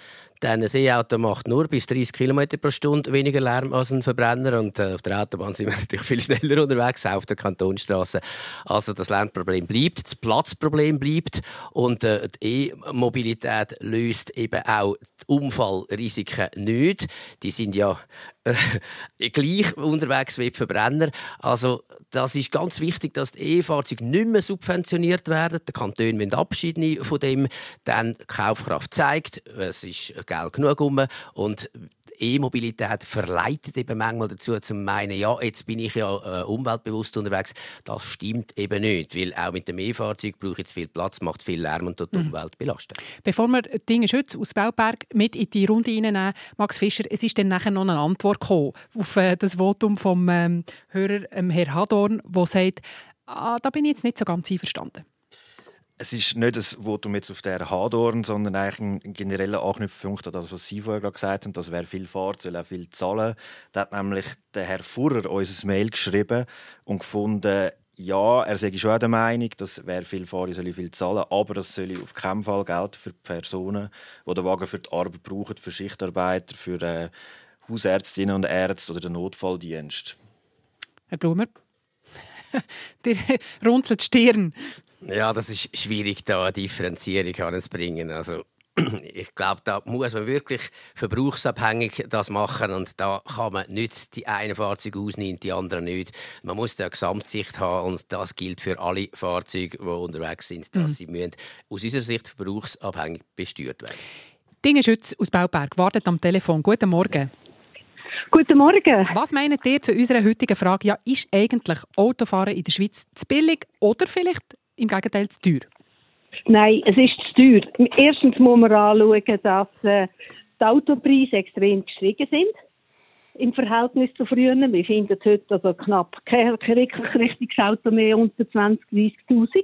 Denn ein E-Auto macht nur bis 30 km pro Stunde weniger Lärm als ein Verbrenner. Und äh, auf der Autobahn sind wir natürlich viel schneller unterwegs, auch auf der Kantonsstraße. Also das Lärmproblem bleibt, das Platzproblem bleibt. Und die E-Mobilität löst eben auch die Unfallrisiken nicht. Die sind ja äh, gleich unterwegs wie die Verbrenner. Also das ist ganz wichtig, dass die E-Fahrzeuge nicht mehr subventioniert werden. Die Kantone müssen Abschied von dem. Dann die Kaufkraft zeigt, es ist Geld genug um und E-Mobilität verleitet eben manchmal dazu, zu meinen, ja, jetzt bin ich ja äh, umweltbewusst unterwegs. Das stimmt eben nicht, weil auch mit dem E-Fahrzeug brauche ich jetzt viel Platz, macht viel Lärm und dort die mhm. Umwelt belastet. Bevor wir Dinge Schütz aus Bauberg mit in die Runde hineinnehmen, Max Fischer, es ist dann nachher noch eine Antwort gekommen auf äh, das Votum vom ähm, Hörer ähm, Herr Hadorn, der sagt, ah, da bin ich jetzt nicht so ganz einverstanden es ist nicht ein Votum jetzt auf der Hadorn, sondern eigentlich ein genereller Anknüpfpunkt an das, was Sie vorher gesagt haben, dass wer viel fährt, soll auch viel zahlen. Da hat nämlich der Herr Furrer uns ein Mail geschrieben und gefunden, ja, er sei schon der Meinung, dass wer viel fährt, soll viel zahlen, aber das soll auf keinen Fall gelten für Personen, die den Wagen für die Arbeit brauchen, für Schichtarbeiter, für äh, Hausärztinnen und Ärzte oder den Notfalldienst. Herr Blumer, der runzelt die Stirn. Ja, das ist schwierig, da eine Differenzierung anzubringen. Also ich glaube, da muss man wirklich verbrauchsabhängig das machen und da kann man nicht die einen Fahrzeuge ausnehmen, die anderen nicht. Man muss da eine Gesamtsicht haben und das gilt für alle Fahrzeuge, die unterwegs sind, dass mhm. sie müssen aus unserer Sicht verbrauchsabhängig besteuert werden. Dinge Schütz aus Bauberg wartet am Telefon. Guten Morgen. Guten Morgen. Was meint ihr zu unserer heutigen Frage? Ja, ist eigentlich Autofahren in der Schweiz zu billig oder vielleicht im Gegenteil zu teuer? Nein, es ist zu teuer. Erstens muss man anschauen, dass äh, die Autopreise extrem gestiegen sind im Verhältnis zu früher. Wir finden heute also knapp kein, kein wirklich richtiges Auto mehr unter 20.000, 30.000.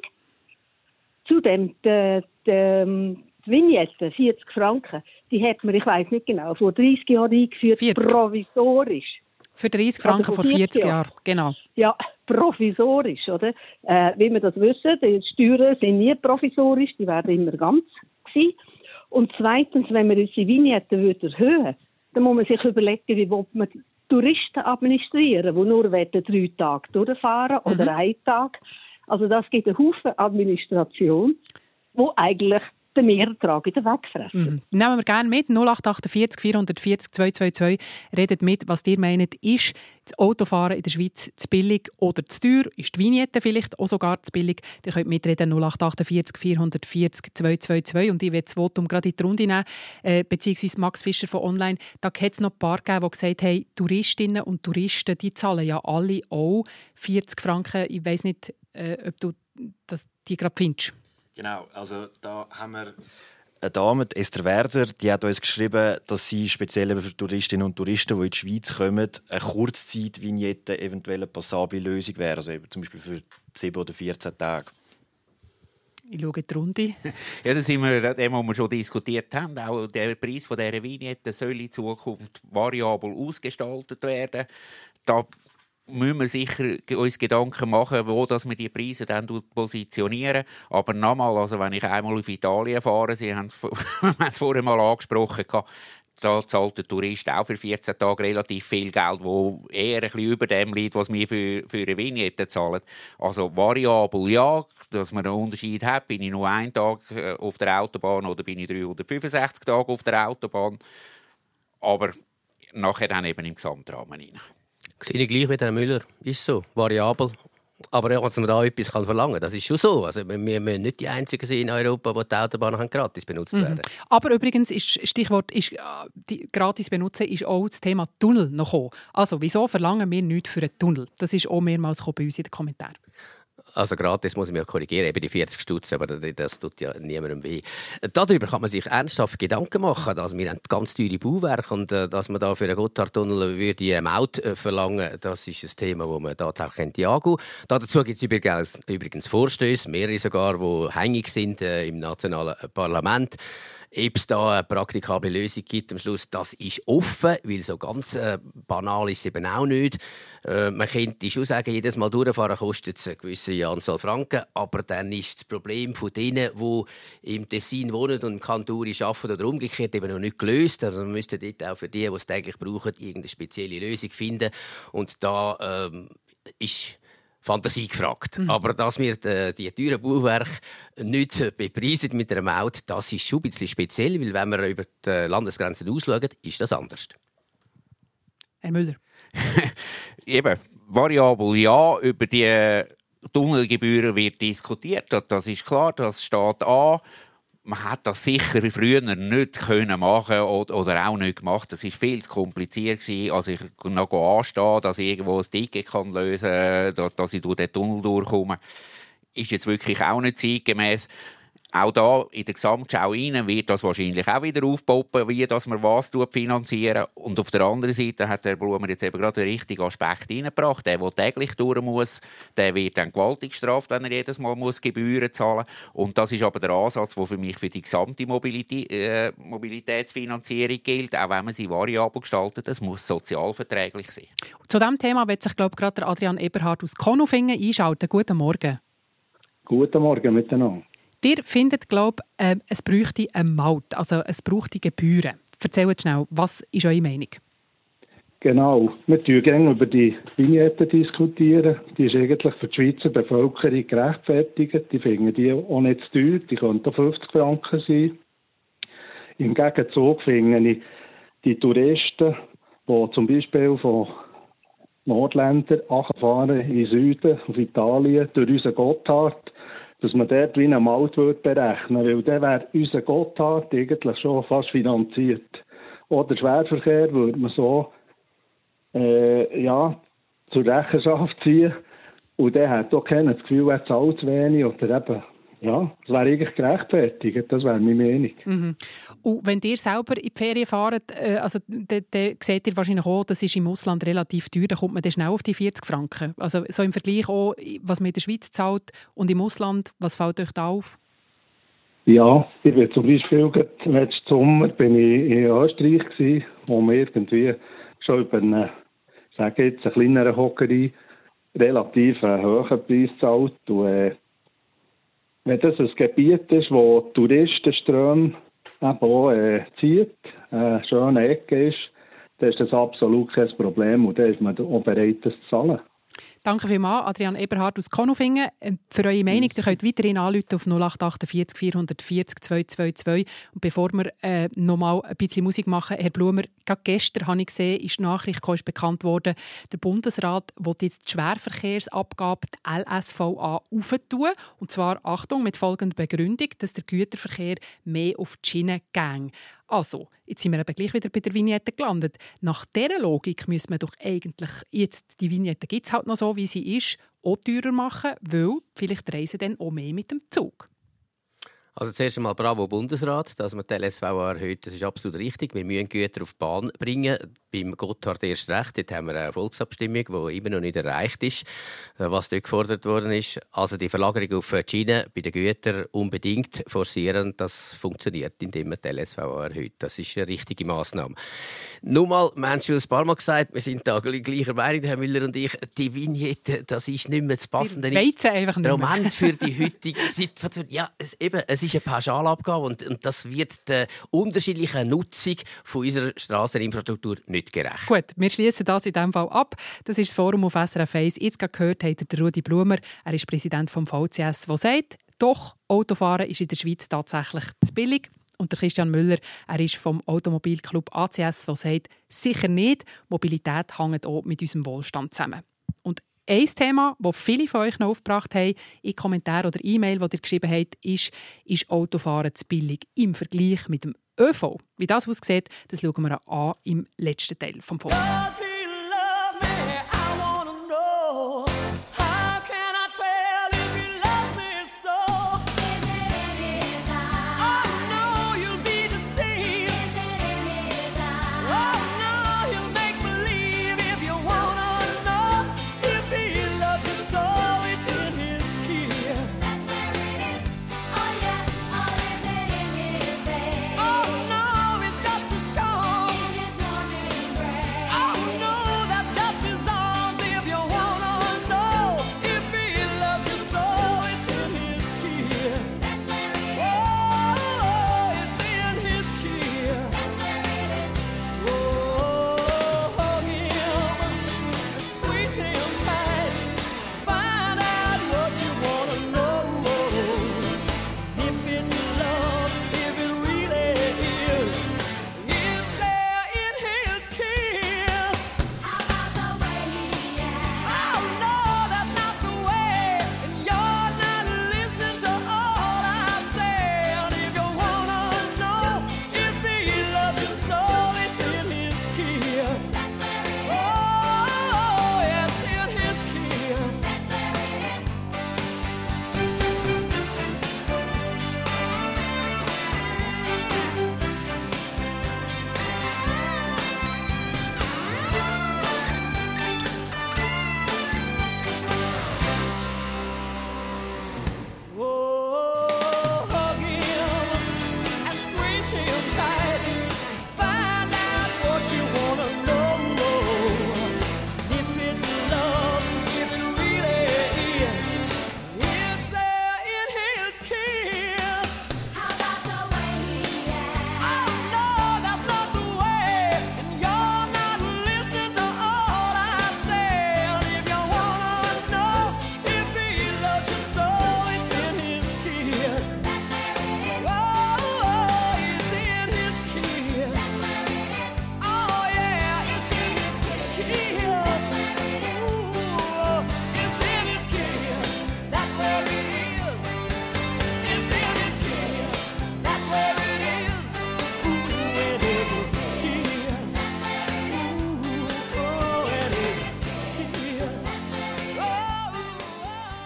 Zudem die, die, die Vignette, 40 Franken, die hat man, ich weiß nicht genau, vor 30 Jahren eingeführt, 40. provisorisch. Für 30 Franken also vor 40 Jahren, genau. Ja, provisorisch, oder? Äh, wie wir das wissen, die Steuern sind nie provisorisch, die werden immer ganz gewesen. Und zweitens, wenn wir unsere Vignetten erhöhen dann muss man sich überlegen, wie man Touristen administrieren, die nur drei Tage durchfahren mhm. oder einen Tag. Also das gibt einen Haufen Administration, wo eigentlich den Mehrertrag wieder wegfressen. Mhm. Nehmen wir gerne mit. 0848 440 222. Redet mit, was ihr meint, ist das Autofahren in der Schweiz zu billig oder zu teuer? Ist die Vignette vielleicht auch sogar zu billig? Ihr könnt mitreden 0848 440 222. Und ich werde das Votum gerade in die Runde nehmen, äh, beziehungsweise Max Fischer von Online. Da hat es noch ein paar gegeben, die gesagt haben, Touristinnen und Touristen, die zahlen ja alle auch 40 Franken. Ich weiß nicht, äh, ob du das, die gerade findest. Genau, also da haben wir eine Dame, Esther Werder, die hat uns geschrieben, dass sie speziell für Touristinnen und Touristen, die in die Schweiz kommen, eine Kurzzeit-Vignette eventuell eine passable Lösung wäre. Also zum Beispiel für 7 oder 14 Tage. Ich schaue die Runde. ja, das sind wir, dem, was wir schon diskutiert haben. Auch der Preis dieser Vignette soll in Zukunft variabel ausgestaltet werden. Da müssen wir sicher uns Gedanken machen, wo dass wir die Preise dann positionieren. Aber nochmal, also wenn ich einmal auf Italien fahre, Sie haben es vorher mal angesprochen, da zahlt der Tourist auch für 14 Tage relativ viel Geld, wo eher ein über dem liegt, was wir für, für eine Vignette zahlen. Also variabel ja, dass man einen Unterschied hat. Bin ich nur einen Tag äh, auf der Autobahn oder bin ich 365 Tage auf der Autobahn? Aber nachher dann eben im Gesamtrahmen hinein. Ich gleich mit Herrn Müller. Ist so, variabel. Aber dass man da etwas verlangen kann, das ist schon so. Also, wir müssen nicht die Einzigen sein in Europa, wo die Autobahnen gratis benutzt werden mhm. Aber übrigens ist Stichwort ist, die gratis benutzen ist auch das Thema Tunnel noch gekommen. Also wieso verlangen wir nichts für einen Tunnel? Das ist auch mehrmals bei uns in den Kommentaren. Also gratis muss ich mich korrigieren, eben die 40 Stutz, aber das tut ja niemandem weh. Darüber kann man sich ernsthaft Gedanken machen, dass wir ganz teure Bauwerke und äh, dass man da für einen Gotthardtunnel würde eine Maut äh, verlangen, das ist ein Thema, das man tatsächlich angehen könnte. Dazu gibt es übrigens, Vorstöße, mehrere sogar, die hängig sind äh, im nationalen Parlament. Ob es da eine praktikable Lösung gibt am Schluss, das ist offen, weil so ganz äh, banal ist es eben auch nicht. Äh, man könnte schon sagen, jedes Mal durchfahren kostet es eine gewisse Anzahl Franken, aber dann ist das Problem von denen, die im Tessin wohnen und im Kanturi arbeiten oder umgekehrt eben noch nicht gelöst. Also man müsste dort auch für die, die es täglich brauchen, irgendeine spezielle Lösung finden. Und da ähm, ist Fantasie gefragt. Mhm. Aber dass wir die, die teuren Bauwerke nicht bepreisen mit einer Maut, das ist schon ein bisschen speziell, weil wenn wir über die Landesgrenzen ausschauen, ist das anders. Herr Müller. Eben, variabel ja, über die Tunnelgebühren wird diskutiert. Das ist klar, das steht an man hat das sicher früher nicht können machen oder, auch nicht gemacht. Das ist viel zu kompliziert gewesen. Also ich noch anstehen, dass ich irgendwo ein Ticket kann lösen kann, dass ich durch den Tunnel durchkomme, ist jetzt wirklich auch nicht zeitgemäß auch da in der Gesamtschau rein wird das wahrscheinlich auch wieder aufpoppen, wie dass man was finanzieren Und auf der anderen Seite hat der Blumer jetzt eben gerade den richtigen Aspekt reingebracht. Der, der täglich durch muss, der wird dann gewaltig gestraft, wenn er jedes Mal muss Gebühren zahlen muss. Und das ist aber der Ansatz, der für mich für die gesamte Mobilität, äh, Mobilitätsfinanzierung gilt, auch wenn man sie variabel gestaltet. Es muss sozialverträglich sein. Zu diesem Thema wird sich, glaube ich, gerade Adrian Eberhard aus Konufingen einschalten. Guten Morgen. Guten Morgen miteinander. Ihr findet, glaube ich, äh, es bräuchte eine Maut, also es bräuchte Gebühren. Erzählt schnell, was ist eure Meinung? Genau, wir diskutieren über die Vignette. diskutieren. Die ist eigentlich für die Schweizer Bevölkerung gerechtfertigt. Die finden die auch nicht zu teuer, die könnten 50 Franken sein. Im Gegenzug finde ich die Touristen, die zum Beispiel von Nordländern fahren in den Süden, auf Italien, durch unseren Gotthard, dass man dort wie eine Maut berechnen würde, weil dann wäre unser Gotthard eigentlich schon fast finanziert. Oder Schwerverkehr würde man so äh, ja, zur Rechenschaft ziehen und der hat auch keiner das Gefühl, er zahlt zu wenig oder eben ja, das wäre eigentlich gerechtfertigt, das wäre meine Meinung. Mhm. Und wenn ihr selber in die Ferien fahrt, äh, also, dann, dann seht ihr wahrscheinlich auch, das ist im Ausland relativ teuer, da kommt man dann schnell auf die 40 Franken. Also so im Vergleich auch, was man in der Schweiz zahlt und im Ausland, was fällt euch da auf? Ja, ich bin zum Beispiel letzten Sommer bin ich in Österreich gewesen, wo wir irgendwie schon über eine, sage jetzt, eine kleinere Hockerei relativ hohen Preis zahlt und äh, wenn das ein Gebiet ist, wo Touristenströme eben auch äh, zieht, eine schöne Ecke ist, dann ist das absolut kein Problem und dann ist man auch bereit, das zu zahlen. Danke vielmals, Adrian Eberhard aus Konufingen. Ähm, für eure Meinung, ihr könnt weiterhin anrufen auf 0848 440 222. Und bevor wir äh, noch mal ein bisschen Musik machen, Herr Blumer, gerade gestern habe ich gesehen, ist die Nachricht ist bekannt worden, der Bundesrat will jetzt die Schwerverkehrsabgabe, die LSVA, aufentun. Und zwar, Achtung, mit folgender Begründung, dass der Güterverkehr mehr auf die Schiene ging. Also, jetzt sind wir eben gleich wieder bei der Vignette gelandet. Nach dieser Logik müsste man doch eigentlich jetzt, die Vignette gibt halt noch so, wie sie ist, auch teurer machen, weil vielleicht reisen dann auch mehr mit dem Zug. Also zuerst einmal bravo Bundesrat, dass man die LSVA erhöht. Das ist absolut richtig. Wir müssen Güter auf die Bahn bringen. Beim Gotthard erst recht. Dort haben wir eine Volksabstimmung, die immer noch nicht erreicht ist, äh, was dort gefordert worden ist. Also die Verlagerung auf die Schiene bei den Gütern unbedingt forcieren. Das funktioniert, indem man die LSVA erhöht. Das ist eine richtige Massnahme. Nur mal, wir haben schon ein paar Mal gesagt, wir sind da gleicher Meinung, Herr Müller und ich. Die Vignette, das ist nicht mehr das passende Moment für die heutige Situation. Ja, es, eben, es ist eine Pauschalabgabe und, und das wird der unterschiedlichen Nutzung von unserer Straßeninfrastruktur nicht gerecht. Gut, wir schließen das in diesem Fall ab. Das ist das Forum auf SRF 1. Jetzt gehört habt ihr Rudi Blumer, er ist Präsident vom VCS, der sagt, doch, Autofahren ist in der Schweiz tatsächlich zu billig. Und der Christian Müller, er ist vom Automobilclub ACS, der sagt, sicher nicht, Mobilität hängt auch mit unserem Wohlstand zusammen. Und ein Thema, das viele von euch noch aufgebracht haben, in Kommentaren oder E-Mail, die ihr geschrieben habt, ist, ist Autofahren zu billig im Vergleich mit dem ÖV. Wie das aussieht, das schauen wir an im letzten Teil des Forum.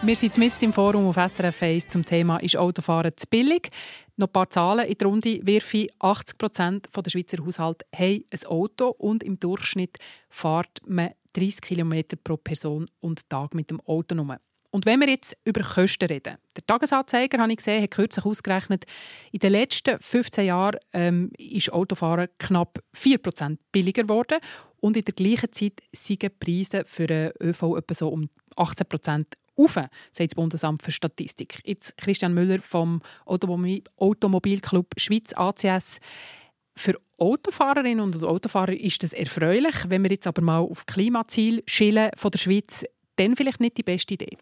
Wir sind mit im Forum auf SRF 1 zum Thema «Ist Autofahren zu billig?». Noch ein paar Zahlen in die Runde wirfe 80 Prozent der Schweizer Haushalte haben ein Auto und im Durchschnitt fährt man 30 km pro Person und Tag mit dem Auto rum. Und wenn wir jetzt über Kosten reden, der Tagesanzeiger, habe ich gesehen, hat kürzlich ausgerechnet, in den letzten 15 Jahren ähm, ist Autofahren knapp 4% billiger geworden und in der gleichen Zeit sind die Preise für den ÖV etwa so um 18% auf, sagt das Bundesamt für Statistik. Jetzt Christian Müller vom Automobil Automobilclub Schweiz ACS. Für Autofahrerinnen und Autofahrer ist das erfreulich. Wenn wir jetzt aber mal auf Klimaziel schillen von der Schweiz, dann vielleicht nicht die beste Idee.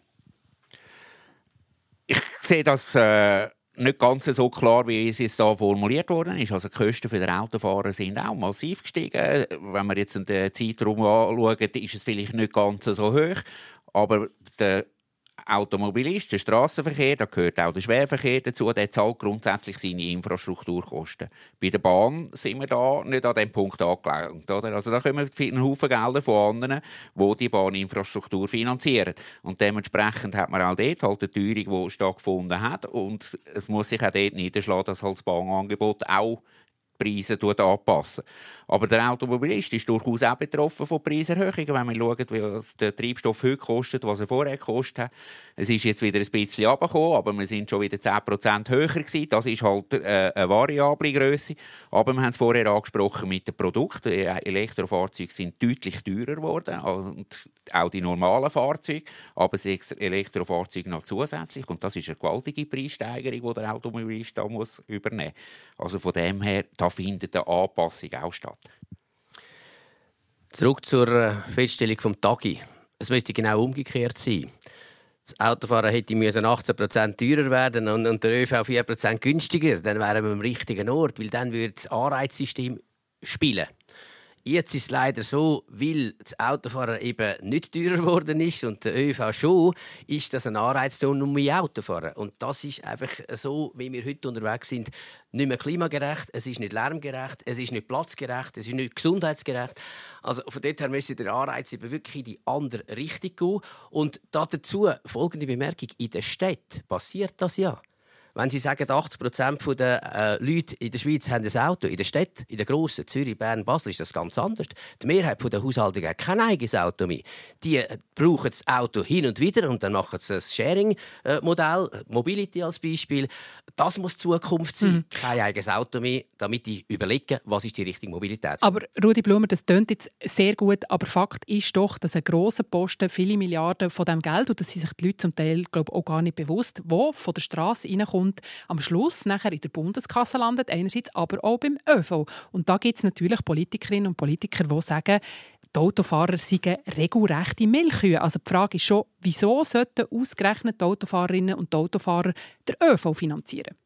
Ich sehe das äh, nicht ganz so klar, wie es jetzt hier formuliert worden ist. Also die Kosten für den Autofahrer sind auch massiv gestiegen. Wenn wir jetzt den Zeitraum anschauen, ist es vielleicht nicht ganz so hoch. Aber der Automobilist, der Straßenverkehr, da gehört auch der Schwerverkehr dazu, der zahlt grundsätzlich seine Infrastrukturkosten. Bei der Bahn sind wir da nicht an dem Punkt angelangt. Oder? Also da kommen einen Haufen Gelder von anderen, die die Bahninfrastruktur finanzieren. Und dementsprechend hat man auch dort halt eine Teuerung, die stattgefunden hat. Und es muss sich auch dort niederschlagen, dass halt das Bahnangebot auch Preise anpassen. Aber der Automobilist ist durchaus auch betroffen von Preiserhöhungen, wenn man schaut, wie der Treibstoff heute kostet, was er vorher gekostet hat. Es ist jetzt wieder ein bisschen runtergekommen, aber wir sind schon wieder 10% höher gewesen. Das ist halt äh, eine variable Größe. Aber wir haben es vorher angesprochen mit den Produkten. Elektrofahrzeuge sind deutlich teurer geworden und auch die normalen Fahrzeuge. Aber das Elektrofahrzeug noch zusätzlich. Und das ist eine gewaltige Preissteigerung, die der Automobilist da muss übernehmen. Also von dem her, findet eine Anpassung auch statt. Zurück zur äh, Feststellung vom Tagi. Es müsste genau umgekehrt sein. Das Autofahren hätte 18% teurer werden und der ÖV 4% günstiger. Dann wären wir am richtigen Ort, weil dann würde das Anreizsystem spielen. Jetzt ist es leider so, weil das Autofahren eben nicht teurer geworden ist und der ÖV schon, ist das ein Anreiz, um mehr Auto fahren. Und das ist einfach so, wie wir heute unterwegs sind, nicht mehr klimagerecht, es ist nicht lärmgerecht, es ist nicht platzgerecht, es ist nicht gesundheitsgerecht. Also von dort her müsste der Anreiz eben wirklich in die andere Richtung gehen. Und dazu folgende Bemerkung: In der Stadt passiert das ja. Wenn Sie sagen, 80 Prozent der äh, Leute in der Schweiz haben ein Auto, in der Stadt, in der grossen Zürich, Bern, Basel ist das ganz anders. Die Mehrheit der Haushalte hat kein eigenes Auto mehr. Die äh, brauchen das Auto hin und wieder und dann machen sie ein Sharing-Modell, Mobility als Beispiel. Das muss Zukunft sein. Mhm. Kein eigenes Auto mehr, damit die überlegen, was ist die richtige Mobilität. Aber Rudi Blumer, das klingt jetzt sehr gut, aber Fakt ist doch, dass ein grosser Posten viele Milliarden von dem Geld, und das sind sich die Leute zum Teil glaube auch gar nicht bewusst, wo von der Straße reinkommt, und am Schluss nachher in der Bundeskasse landet, einerseits, aber auch beim ÖV. Und da gibt es natürlich Politikerinnen und Politiker, die sagen, die Autofahrer seien regelrechte Milchkühe. Also die Frage ist schon, wieso sollten ausgerechnet die Autofahrerinnen und die Autofahrer den ÖV finanzieren?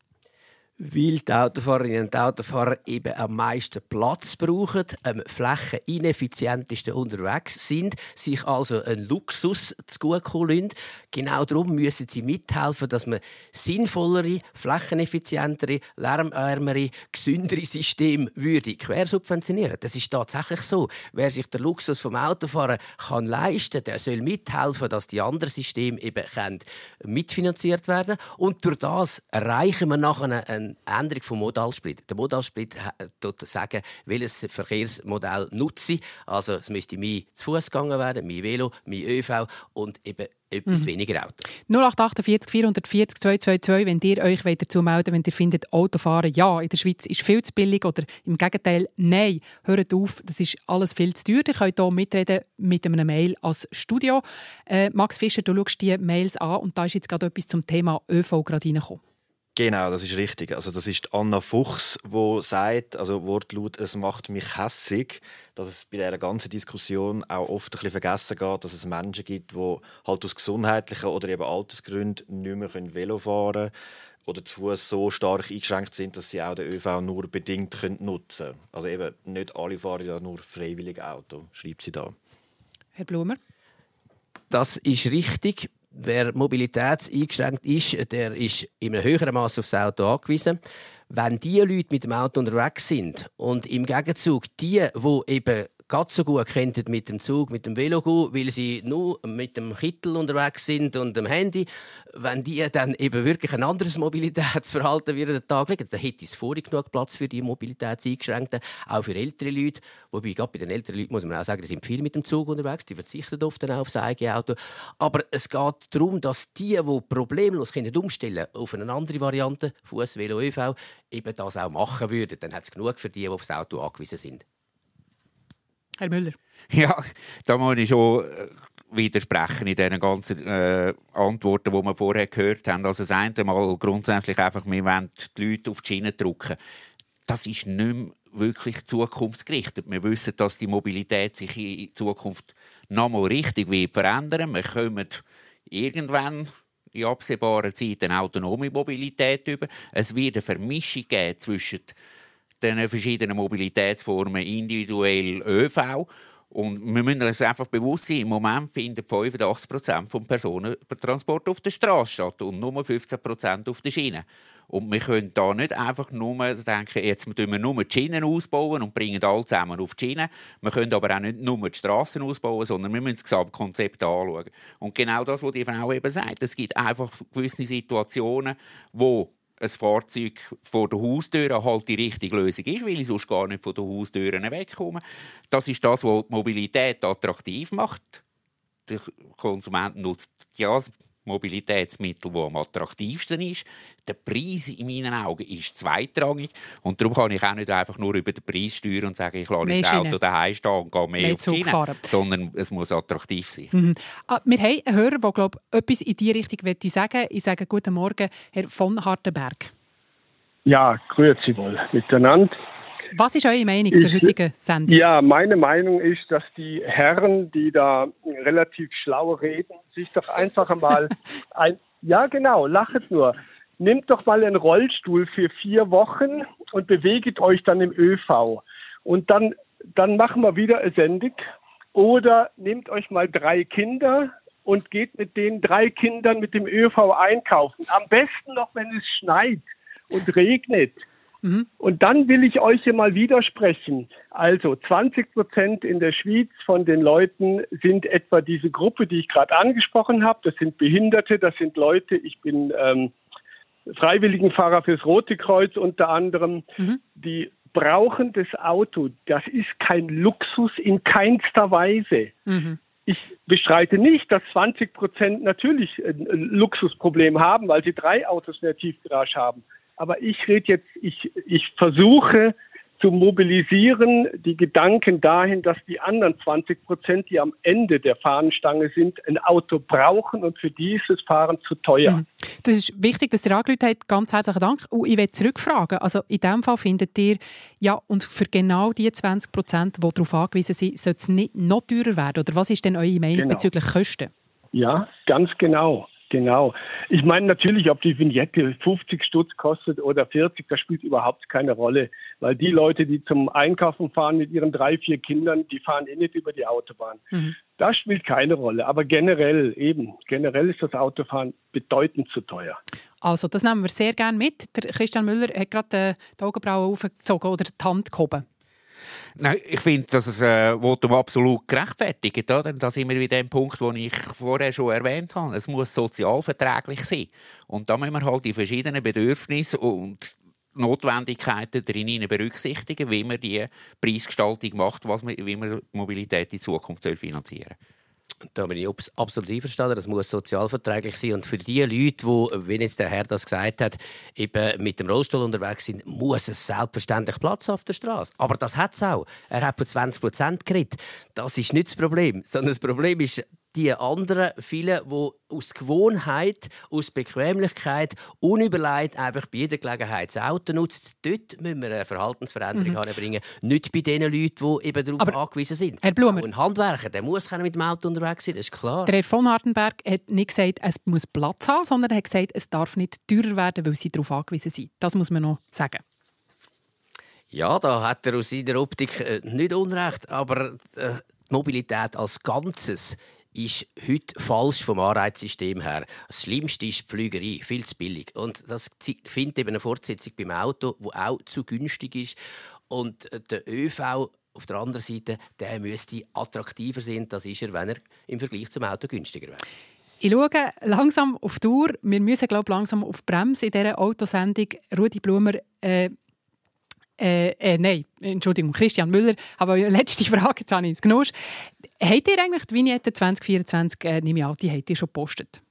weil die Autofahrerinnen und Autofahrer eben am meisten Platz brauchen, am flächenineffizientesten unterwegs sind, sich also einen Luxus zugutekommen lassen. Genau darum müssen sie mithelfen, dass man sinnvollere, flächeneffizientere, lärmärmere, gesündere Systeme würde quersubventionieren. Das ist tatsächlich so. Wer sich den Luxus vom Autofahren kann leisten, der soll mithelfen, dass die anderen Systeme eben mitfinanziert werden. Und durch das erreichen wir nachher eine Änderung vom Modalsplit. Der Modalsplit tut sagen, welches Verkehrsmodell nutze ich. Also es müsste mehr zu Fuß gegangen werden, mehr Velo, mehr ÖV und eben etwas mhm. weniger Auto. 0848 440 222, wenn ihr euch dazu melden wenn ihr findet, Autofahren ja in der Schweiz ist viel zu billig oder im Gegenteil, nein, hört auf, das ist alles viel zu teuer. Ihr könnt hier mitreden mit einem Mail als Studio. Äh, Max Fischer, du schaust die Mails an und da ist jetzt gerade etwas zum Thema ÖV gerade reingekommen. Genau, das ist richtig. Also das ist Anna Fuchs, wo sagt, also Wortlaut, es macht mich hässig, dass es bei dieser ganzen Diskussion auch oft ein bisschen vergessen geht, dass es Menschen gibt, die halt aus gesundheitlichen oder eben Altersgründen nicht mehr Velo fahren können oder zu Fuß so stark eingeschränkt sind, dass sie auch den ÖV nur bedingt nutzen können. Also eben nicht alle fahren ja nur freiwillig Auto, schreibt sie da. Herr Blumer? Das ist richtig. Wer mobilitätseingeschränkt ist, der ist in einem höheren Maß aufs Auto angewiesen. Wenn die Leute mit dem Auto unterwegs sind und im Gegenzug die, wo eben ganz so gut kennen mit dem Zug, mit dem Velo gehen, weil sie nur mit dem Kittel unterwegs sind und dem Handy. Wenn die dann eben wirklich ein anderes Mobilitätsverhalten wieder den Tag legen, dann hätte es vorher genug Platz für die Mobilitätseingeschränkten, auch für ältere Leute. Wobei, gerade bei den älteren Leuten muss man auch sagen, die sind viel mit dem Zug unterwegs, die verzichten oft dann auch aufs eigene Auto. Aber es geht darum, dass die, die problemlos können umstellen auf eine andere Variante, Fuß, Velo, ÖV, eben das auch machen würden. Dann hat es genug für die, die aufs Auto angewiesen sind. Herr Müller. Ja, da muss ich schon äh, widersprechen in diesen ganzen äh, Antworten, die wir vorher gehört haben. Also das eine Mal grundsätzlich einfach, wir wollen die Leute auf die Schiene drücken. Das ist nicht mehr wirklich zukunftsgerichtet. Wir wissen, dass die Mobilität sich in Zukunft noch mal richtig wird verändern. Wir kommen irgendwann in absehbarer Zeit eine autonome Mobilität über. Es wird eine Vermischung geben zwischen den verschiedenen Mobilitätsformen, individuell ÖV. Und wir müssen uns einfach bewusst sein, im Moment findet 85 Prozent des Personentransport auf der Straße statt und nur 15 Prozent auf der Schiene. Und wir können da nicht einfach nur denken, jetzt müssen wir nur die Schienen ausbauen und bringen alle zusammen auf die Schiene. Wir können aber auch nicht nur die Straßen ausbauen, sondern wir müssen das Gesamtkonzept anschauen. Und genau das, was die Frau eben sagt, es gibt einfach gewisse Situationen, wo ein Fahrzeug vor der Haustür halt die richtige Lösung ist, weil ich sonst gar nicht von den Haustüren wegkomme. Das ist das, was die Mobilität attraktiv macht. Der Konsument nutzt ja Mobilitätsmittel, das am attraktivsten ist. Der Preis in meinen Augen ist zweitrangig. Und darum kann ich auch nicht einfach nur über den Preis steuern und sagen, ich lasse das Auto daheim stehen und gehe mehr, mehr auf die Schiene, sondern es muss attraktiv sein. Mhm. Ah, wir haben einen Hörer, der glaub, etwas in diese Richtung sagen möchte. Ich sage guten Morgen, Herr von Hartenberg. Ja, grüezi wohl miteinander. Was ist eure Meinung ich, zur heutigen Sendung? Ja, meine Meinung ist, dass die Herren, die da relativ schlau reden, sich doch einfach mal ein. Ja, genau, lachet nur. Nehmt doch mal einen Rollstuhl für vier Wochen und beweget euch dann im ÖV. Und dann, dann machen wir wieder eine Sendung. Oder nehmt euch mal drei Kinder und geht mit den drei Kindern mit dem ÖV einkaufen. Am besten noch, wenn es schneit und regnet. Mhm. Und dann will ich euch hier mal widersprechen. Also 20 Prozent in der Schweiz von den Leuten sind etwa diese Gruppe, die ich gerade angesprochen habe. Das sind Behinderte, das sind Leute, ich bin ähm, Freiwilligenfahrer fürs Rote Kreuz unter anderem, mhm. die brauchen das Auto. Das ist kein Luxus in keinster Weise. Mhm. Ich bestreite nicht, dass 20 Prozent natürlich ein Luxusproblem haben, weil sie drei Autos in der Tiefgarage haben. Aber ich rede jetzt, ich, ich versuche zu mobilisieren, die Gedanken dahin, dass die anderen 20 Prozent, die am Ende der Fahnenstange sind, ein Auto brauchen und für die ist das Fahren zu teuer. Mhm. Das ist wichtig, dass ihr angerufen habt. Ganz herzlichen Dank. Und ich will zurückfragen. Also in dem Fall findet ihr, ja, und für genau die 20 Prozent, die darauf angewiesen sind, soll es nicht noch teurer werden? Oder was ist denn eure Meinung genau. bezüglich Kosten? Ja, ganz genau. Genau. Ich meine natürlich, ob die Vignette 50 Stutz kostet oder 40, das spielt überhaupt keine Rolle, weil die Leute, die zum Einkaufen fahren mit ihren drei, vier Kindern, die fahren eh nicht über die Autobahn. Mhm. Das spielt keine Rolle. Aber generell eben, generell ist das Autofahren bedeutend zu teuer. Also, das nehmen wir sehr gerne mit. Der Christian Müller hat gerade die Augenbrauen aufgezogen oder die Hand gehoben. Nein, ich finde, dass es äh, Votum absolut gerechtfertigt. Oder? Da sind wir wieder dem Punkt, den ich vorher schon erwähnt habe. Es muss sozialverträglich sein. Und da müssen wir halt die verschiedenen Bedürfnisse und Notwendigkeiten darin berücksichtigen, wie man die Preisgestaltung macht, was man, wie man Mobilität in Zukunft finanzieren soll. Da bin ich absolut einverstanden. Das muss sozialverträglich sein. Und für die Leute, die, wie jetzt der Herr das gesagt hat, eben mit dem Rollstuhl unterwegs sind, muss es selbstverständlich Platz auf der Straße. Aber das hat es auch. Er hat von 20 Prozent geredet. Das ist nicht das Problem. Sondern das Problem ist die anderen, viele, die aus Gewohnheit, aus Bequemlichkeit, unüberlegt einfach bei jeder Gelegenheit das Auto nutzen. Dort müssen wir eine Verhaltensveränderung mhm. anbringen. Nicht bei den Leuten, die eben darauf Aber angewiesen sind. Herr Blumer. ein Handwerker, der muss mit dem Auto unterwegs sein, das ist klar. Der Herr von Hartenberg hat nicht gesagt, es muss Platz haben, sondern er hat gesagt, es darf nicht teurer werden, weil sie darauf angewiesen sind. Das muss man noch sagen. Ja, da hat er aus seiner Optik äh, nicht Unrecht, aber äh, die Mobilität als Ganzes ist heute falsch vom Anreizsystem her. Das Schlimmste ist die Flügerei, viel zu billig. Und das findet eben eine Fortsetzung beim Auto, wo auch zu günstig ist. Und der ÖV auf der anderen Seite, der müsste attraktiver sein, das ist er, wenn er im Vergleich zum Auto günstiger wäre. Ich schaue langsam auf die Uhr. Wir müssen glaube ich, langsam auf die Bremse in dieser Autosendung. Rudi Blumer, äh, äh, äh, nein, Entschuldigung, Christian Müller, aber letzte Frage, jetzt habe ich es genuscht. Habt ihr eigentlich die Vignette 2024, äh, nehme ich an, die habt ihr schon gepostet?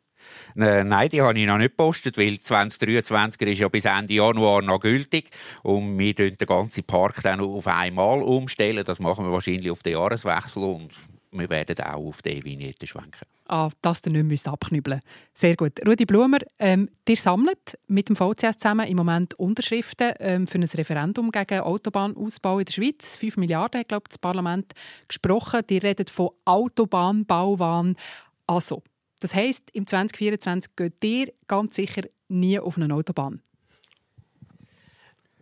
Äh, nein, die habe ich noch nicht gepostet, weil 2023 ist ja bis Ende Januar noch gültig und wir den ganzen Park dann auf einmal umstellen. Das machen wir wahrscheinlich auf den Jahreswechsel und wir werden auch auf die Vignette schwenken. Ah, dass ihr nicht abknüppeln Sehr gut. Rudi Blumer, ähm, ihr sammelt mit dem VCS zusammen im Moment Unterschriften ähm, für ein Referendum gegen Autobahnausbau in der Schweiz. 5 Milliarden hat, glaube ich, das Parlament gesprochen. Die redet von Autobahnbauwahn. Also, das heisst, im 2024 geht ihr ganz sicher nie auf eine Autobahn.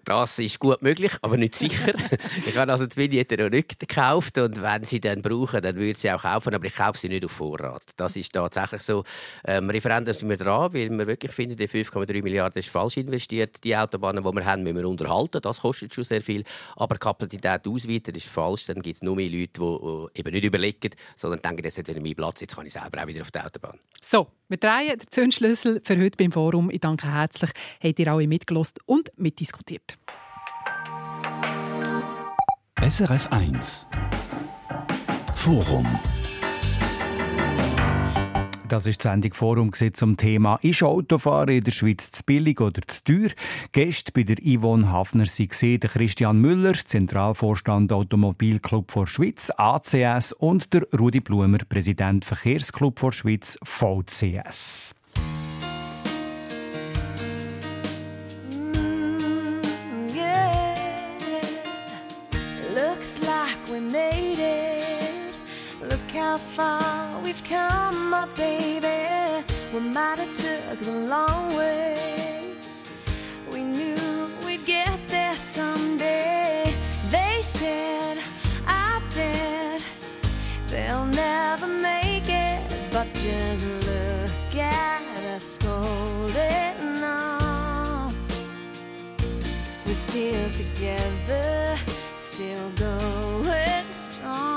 Das ist gut möglich, aber nicht sicher. ich habe also die Vignette noch nicht gekauft und wenn sie dann brauchen, dann würde ich sie auch kaufen, aber ich kaufe sie nicht auf Vorrat. Das ist tatsächlich so. Ähm, Referendum sind wir dran, weil wir wirklich finden, die 5,3 Milliarden ist falsch investiert. Die Autobahnen, die wir haben, müssen wir unterhalten. Das kostet schon sehr viel. Aber Kapazität ausweiten ist falsch. Dann gibt es nur mehr Leute, die eben nicht überlegen, sondern denken, das ist wieder mein Platz, jetzt kann ich selber auch wieder auf die Autobahn. So, wir drehen den Zündschlüssel für heute beim Forum. Ich danke herzlich, habt ihr alle mitgelost und mitdiskutiert. SRF 1 Forum das ist die Sendung Forum zum Thema «Ist Autofahren in der Schweiz zu billig oder zu teuer?» Gäste bei der Yvonne Hafner waren Christian Müller, Zentralvorstand Automobilclub vor Schweiz, ACS und der Rudi Blumer, Präsident Verkehrsclub vor Schweiz, VCS. How far we've come, my baby. We might have took the long way. We knew we'd get there someday. They said, I bet they'll never make it, but just look at us holding on. We're still together, still going strong.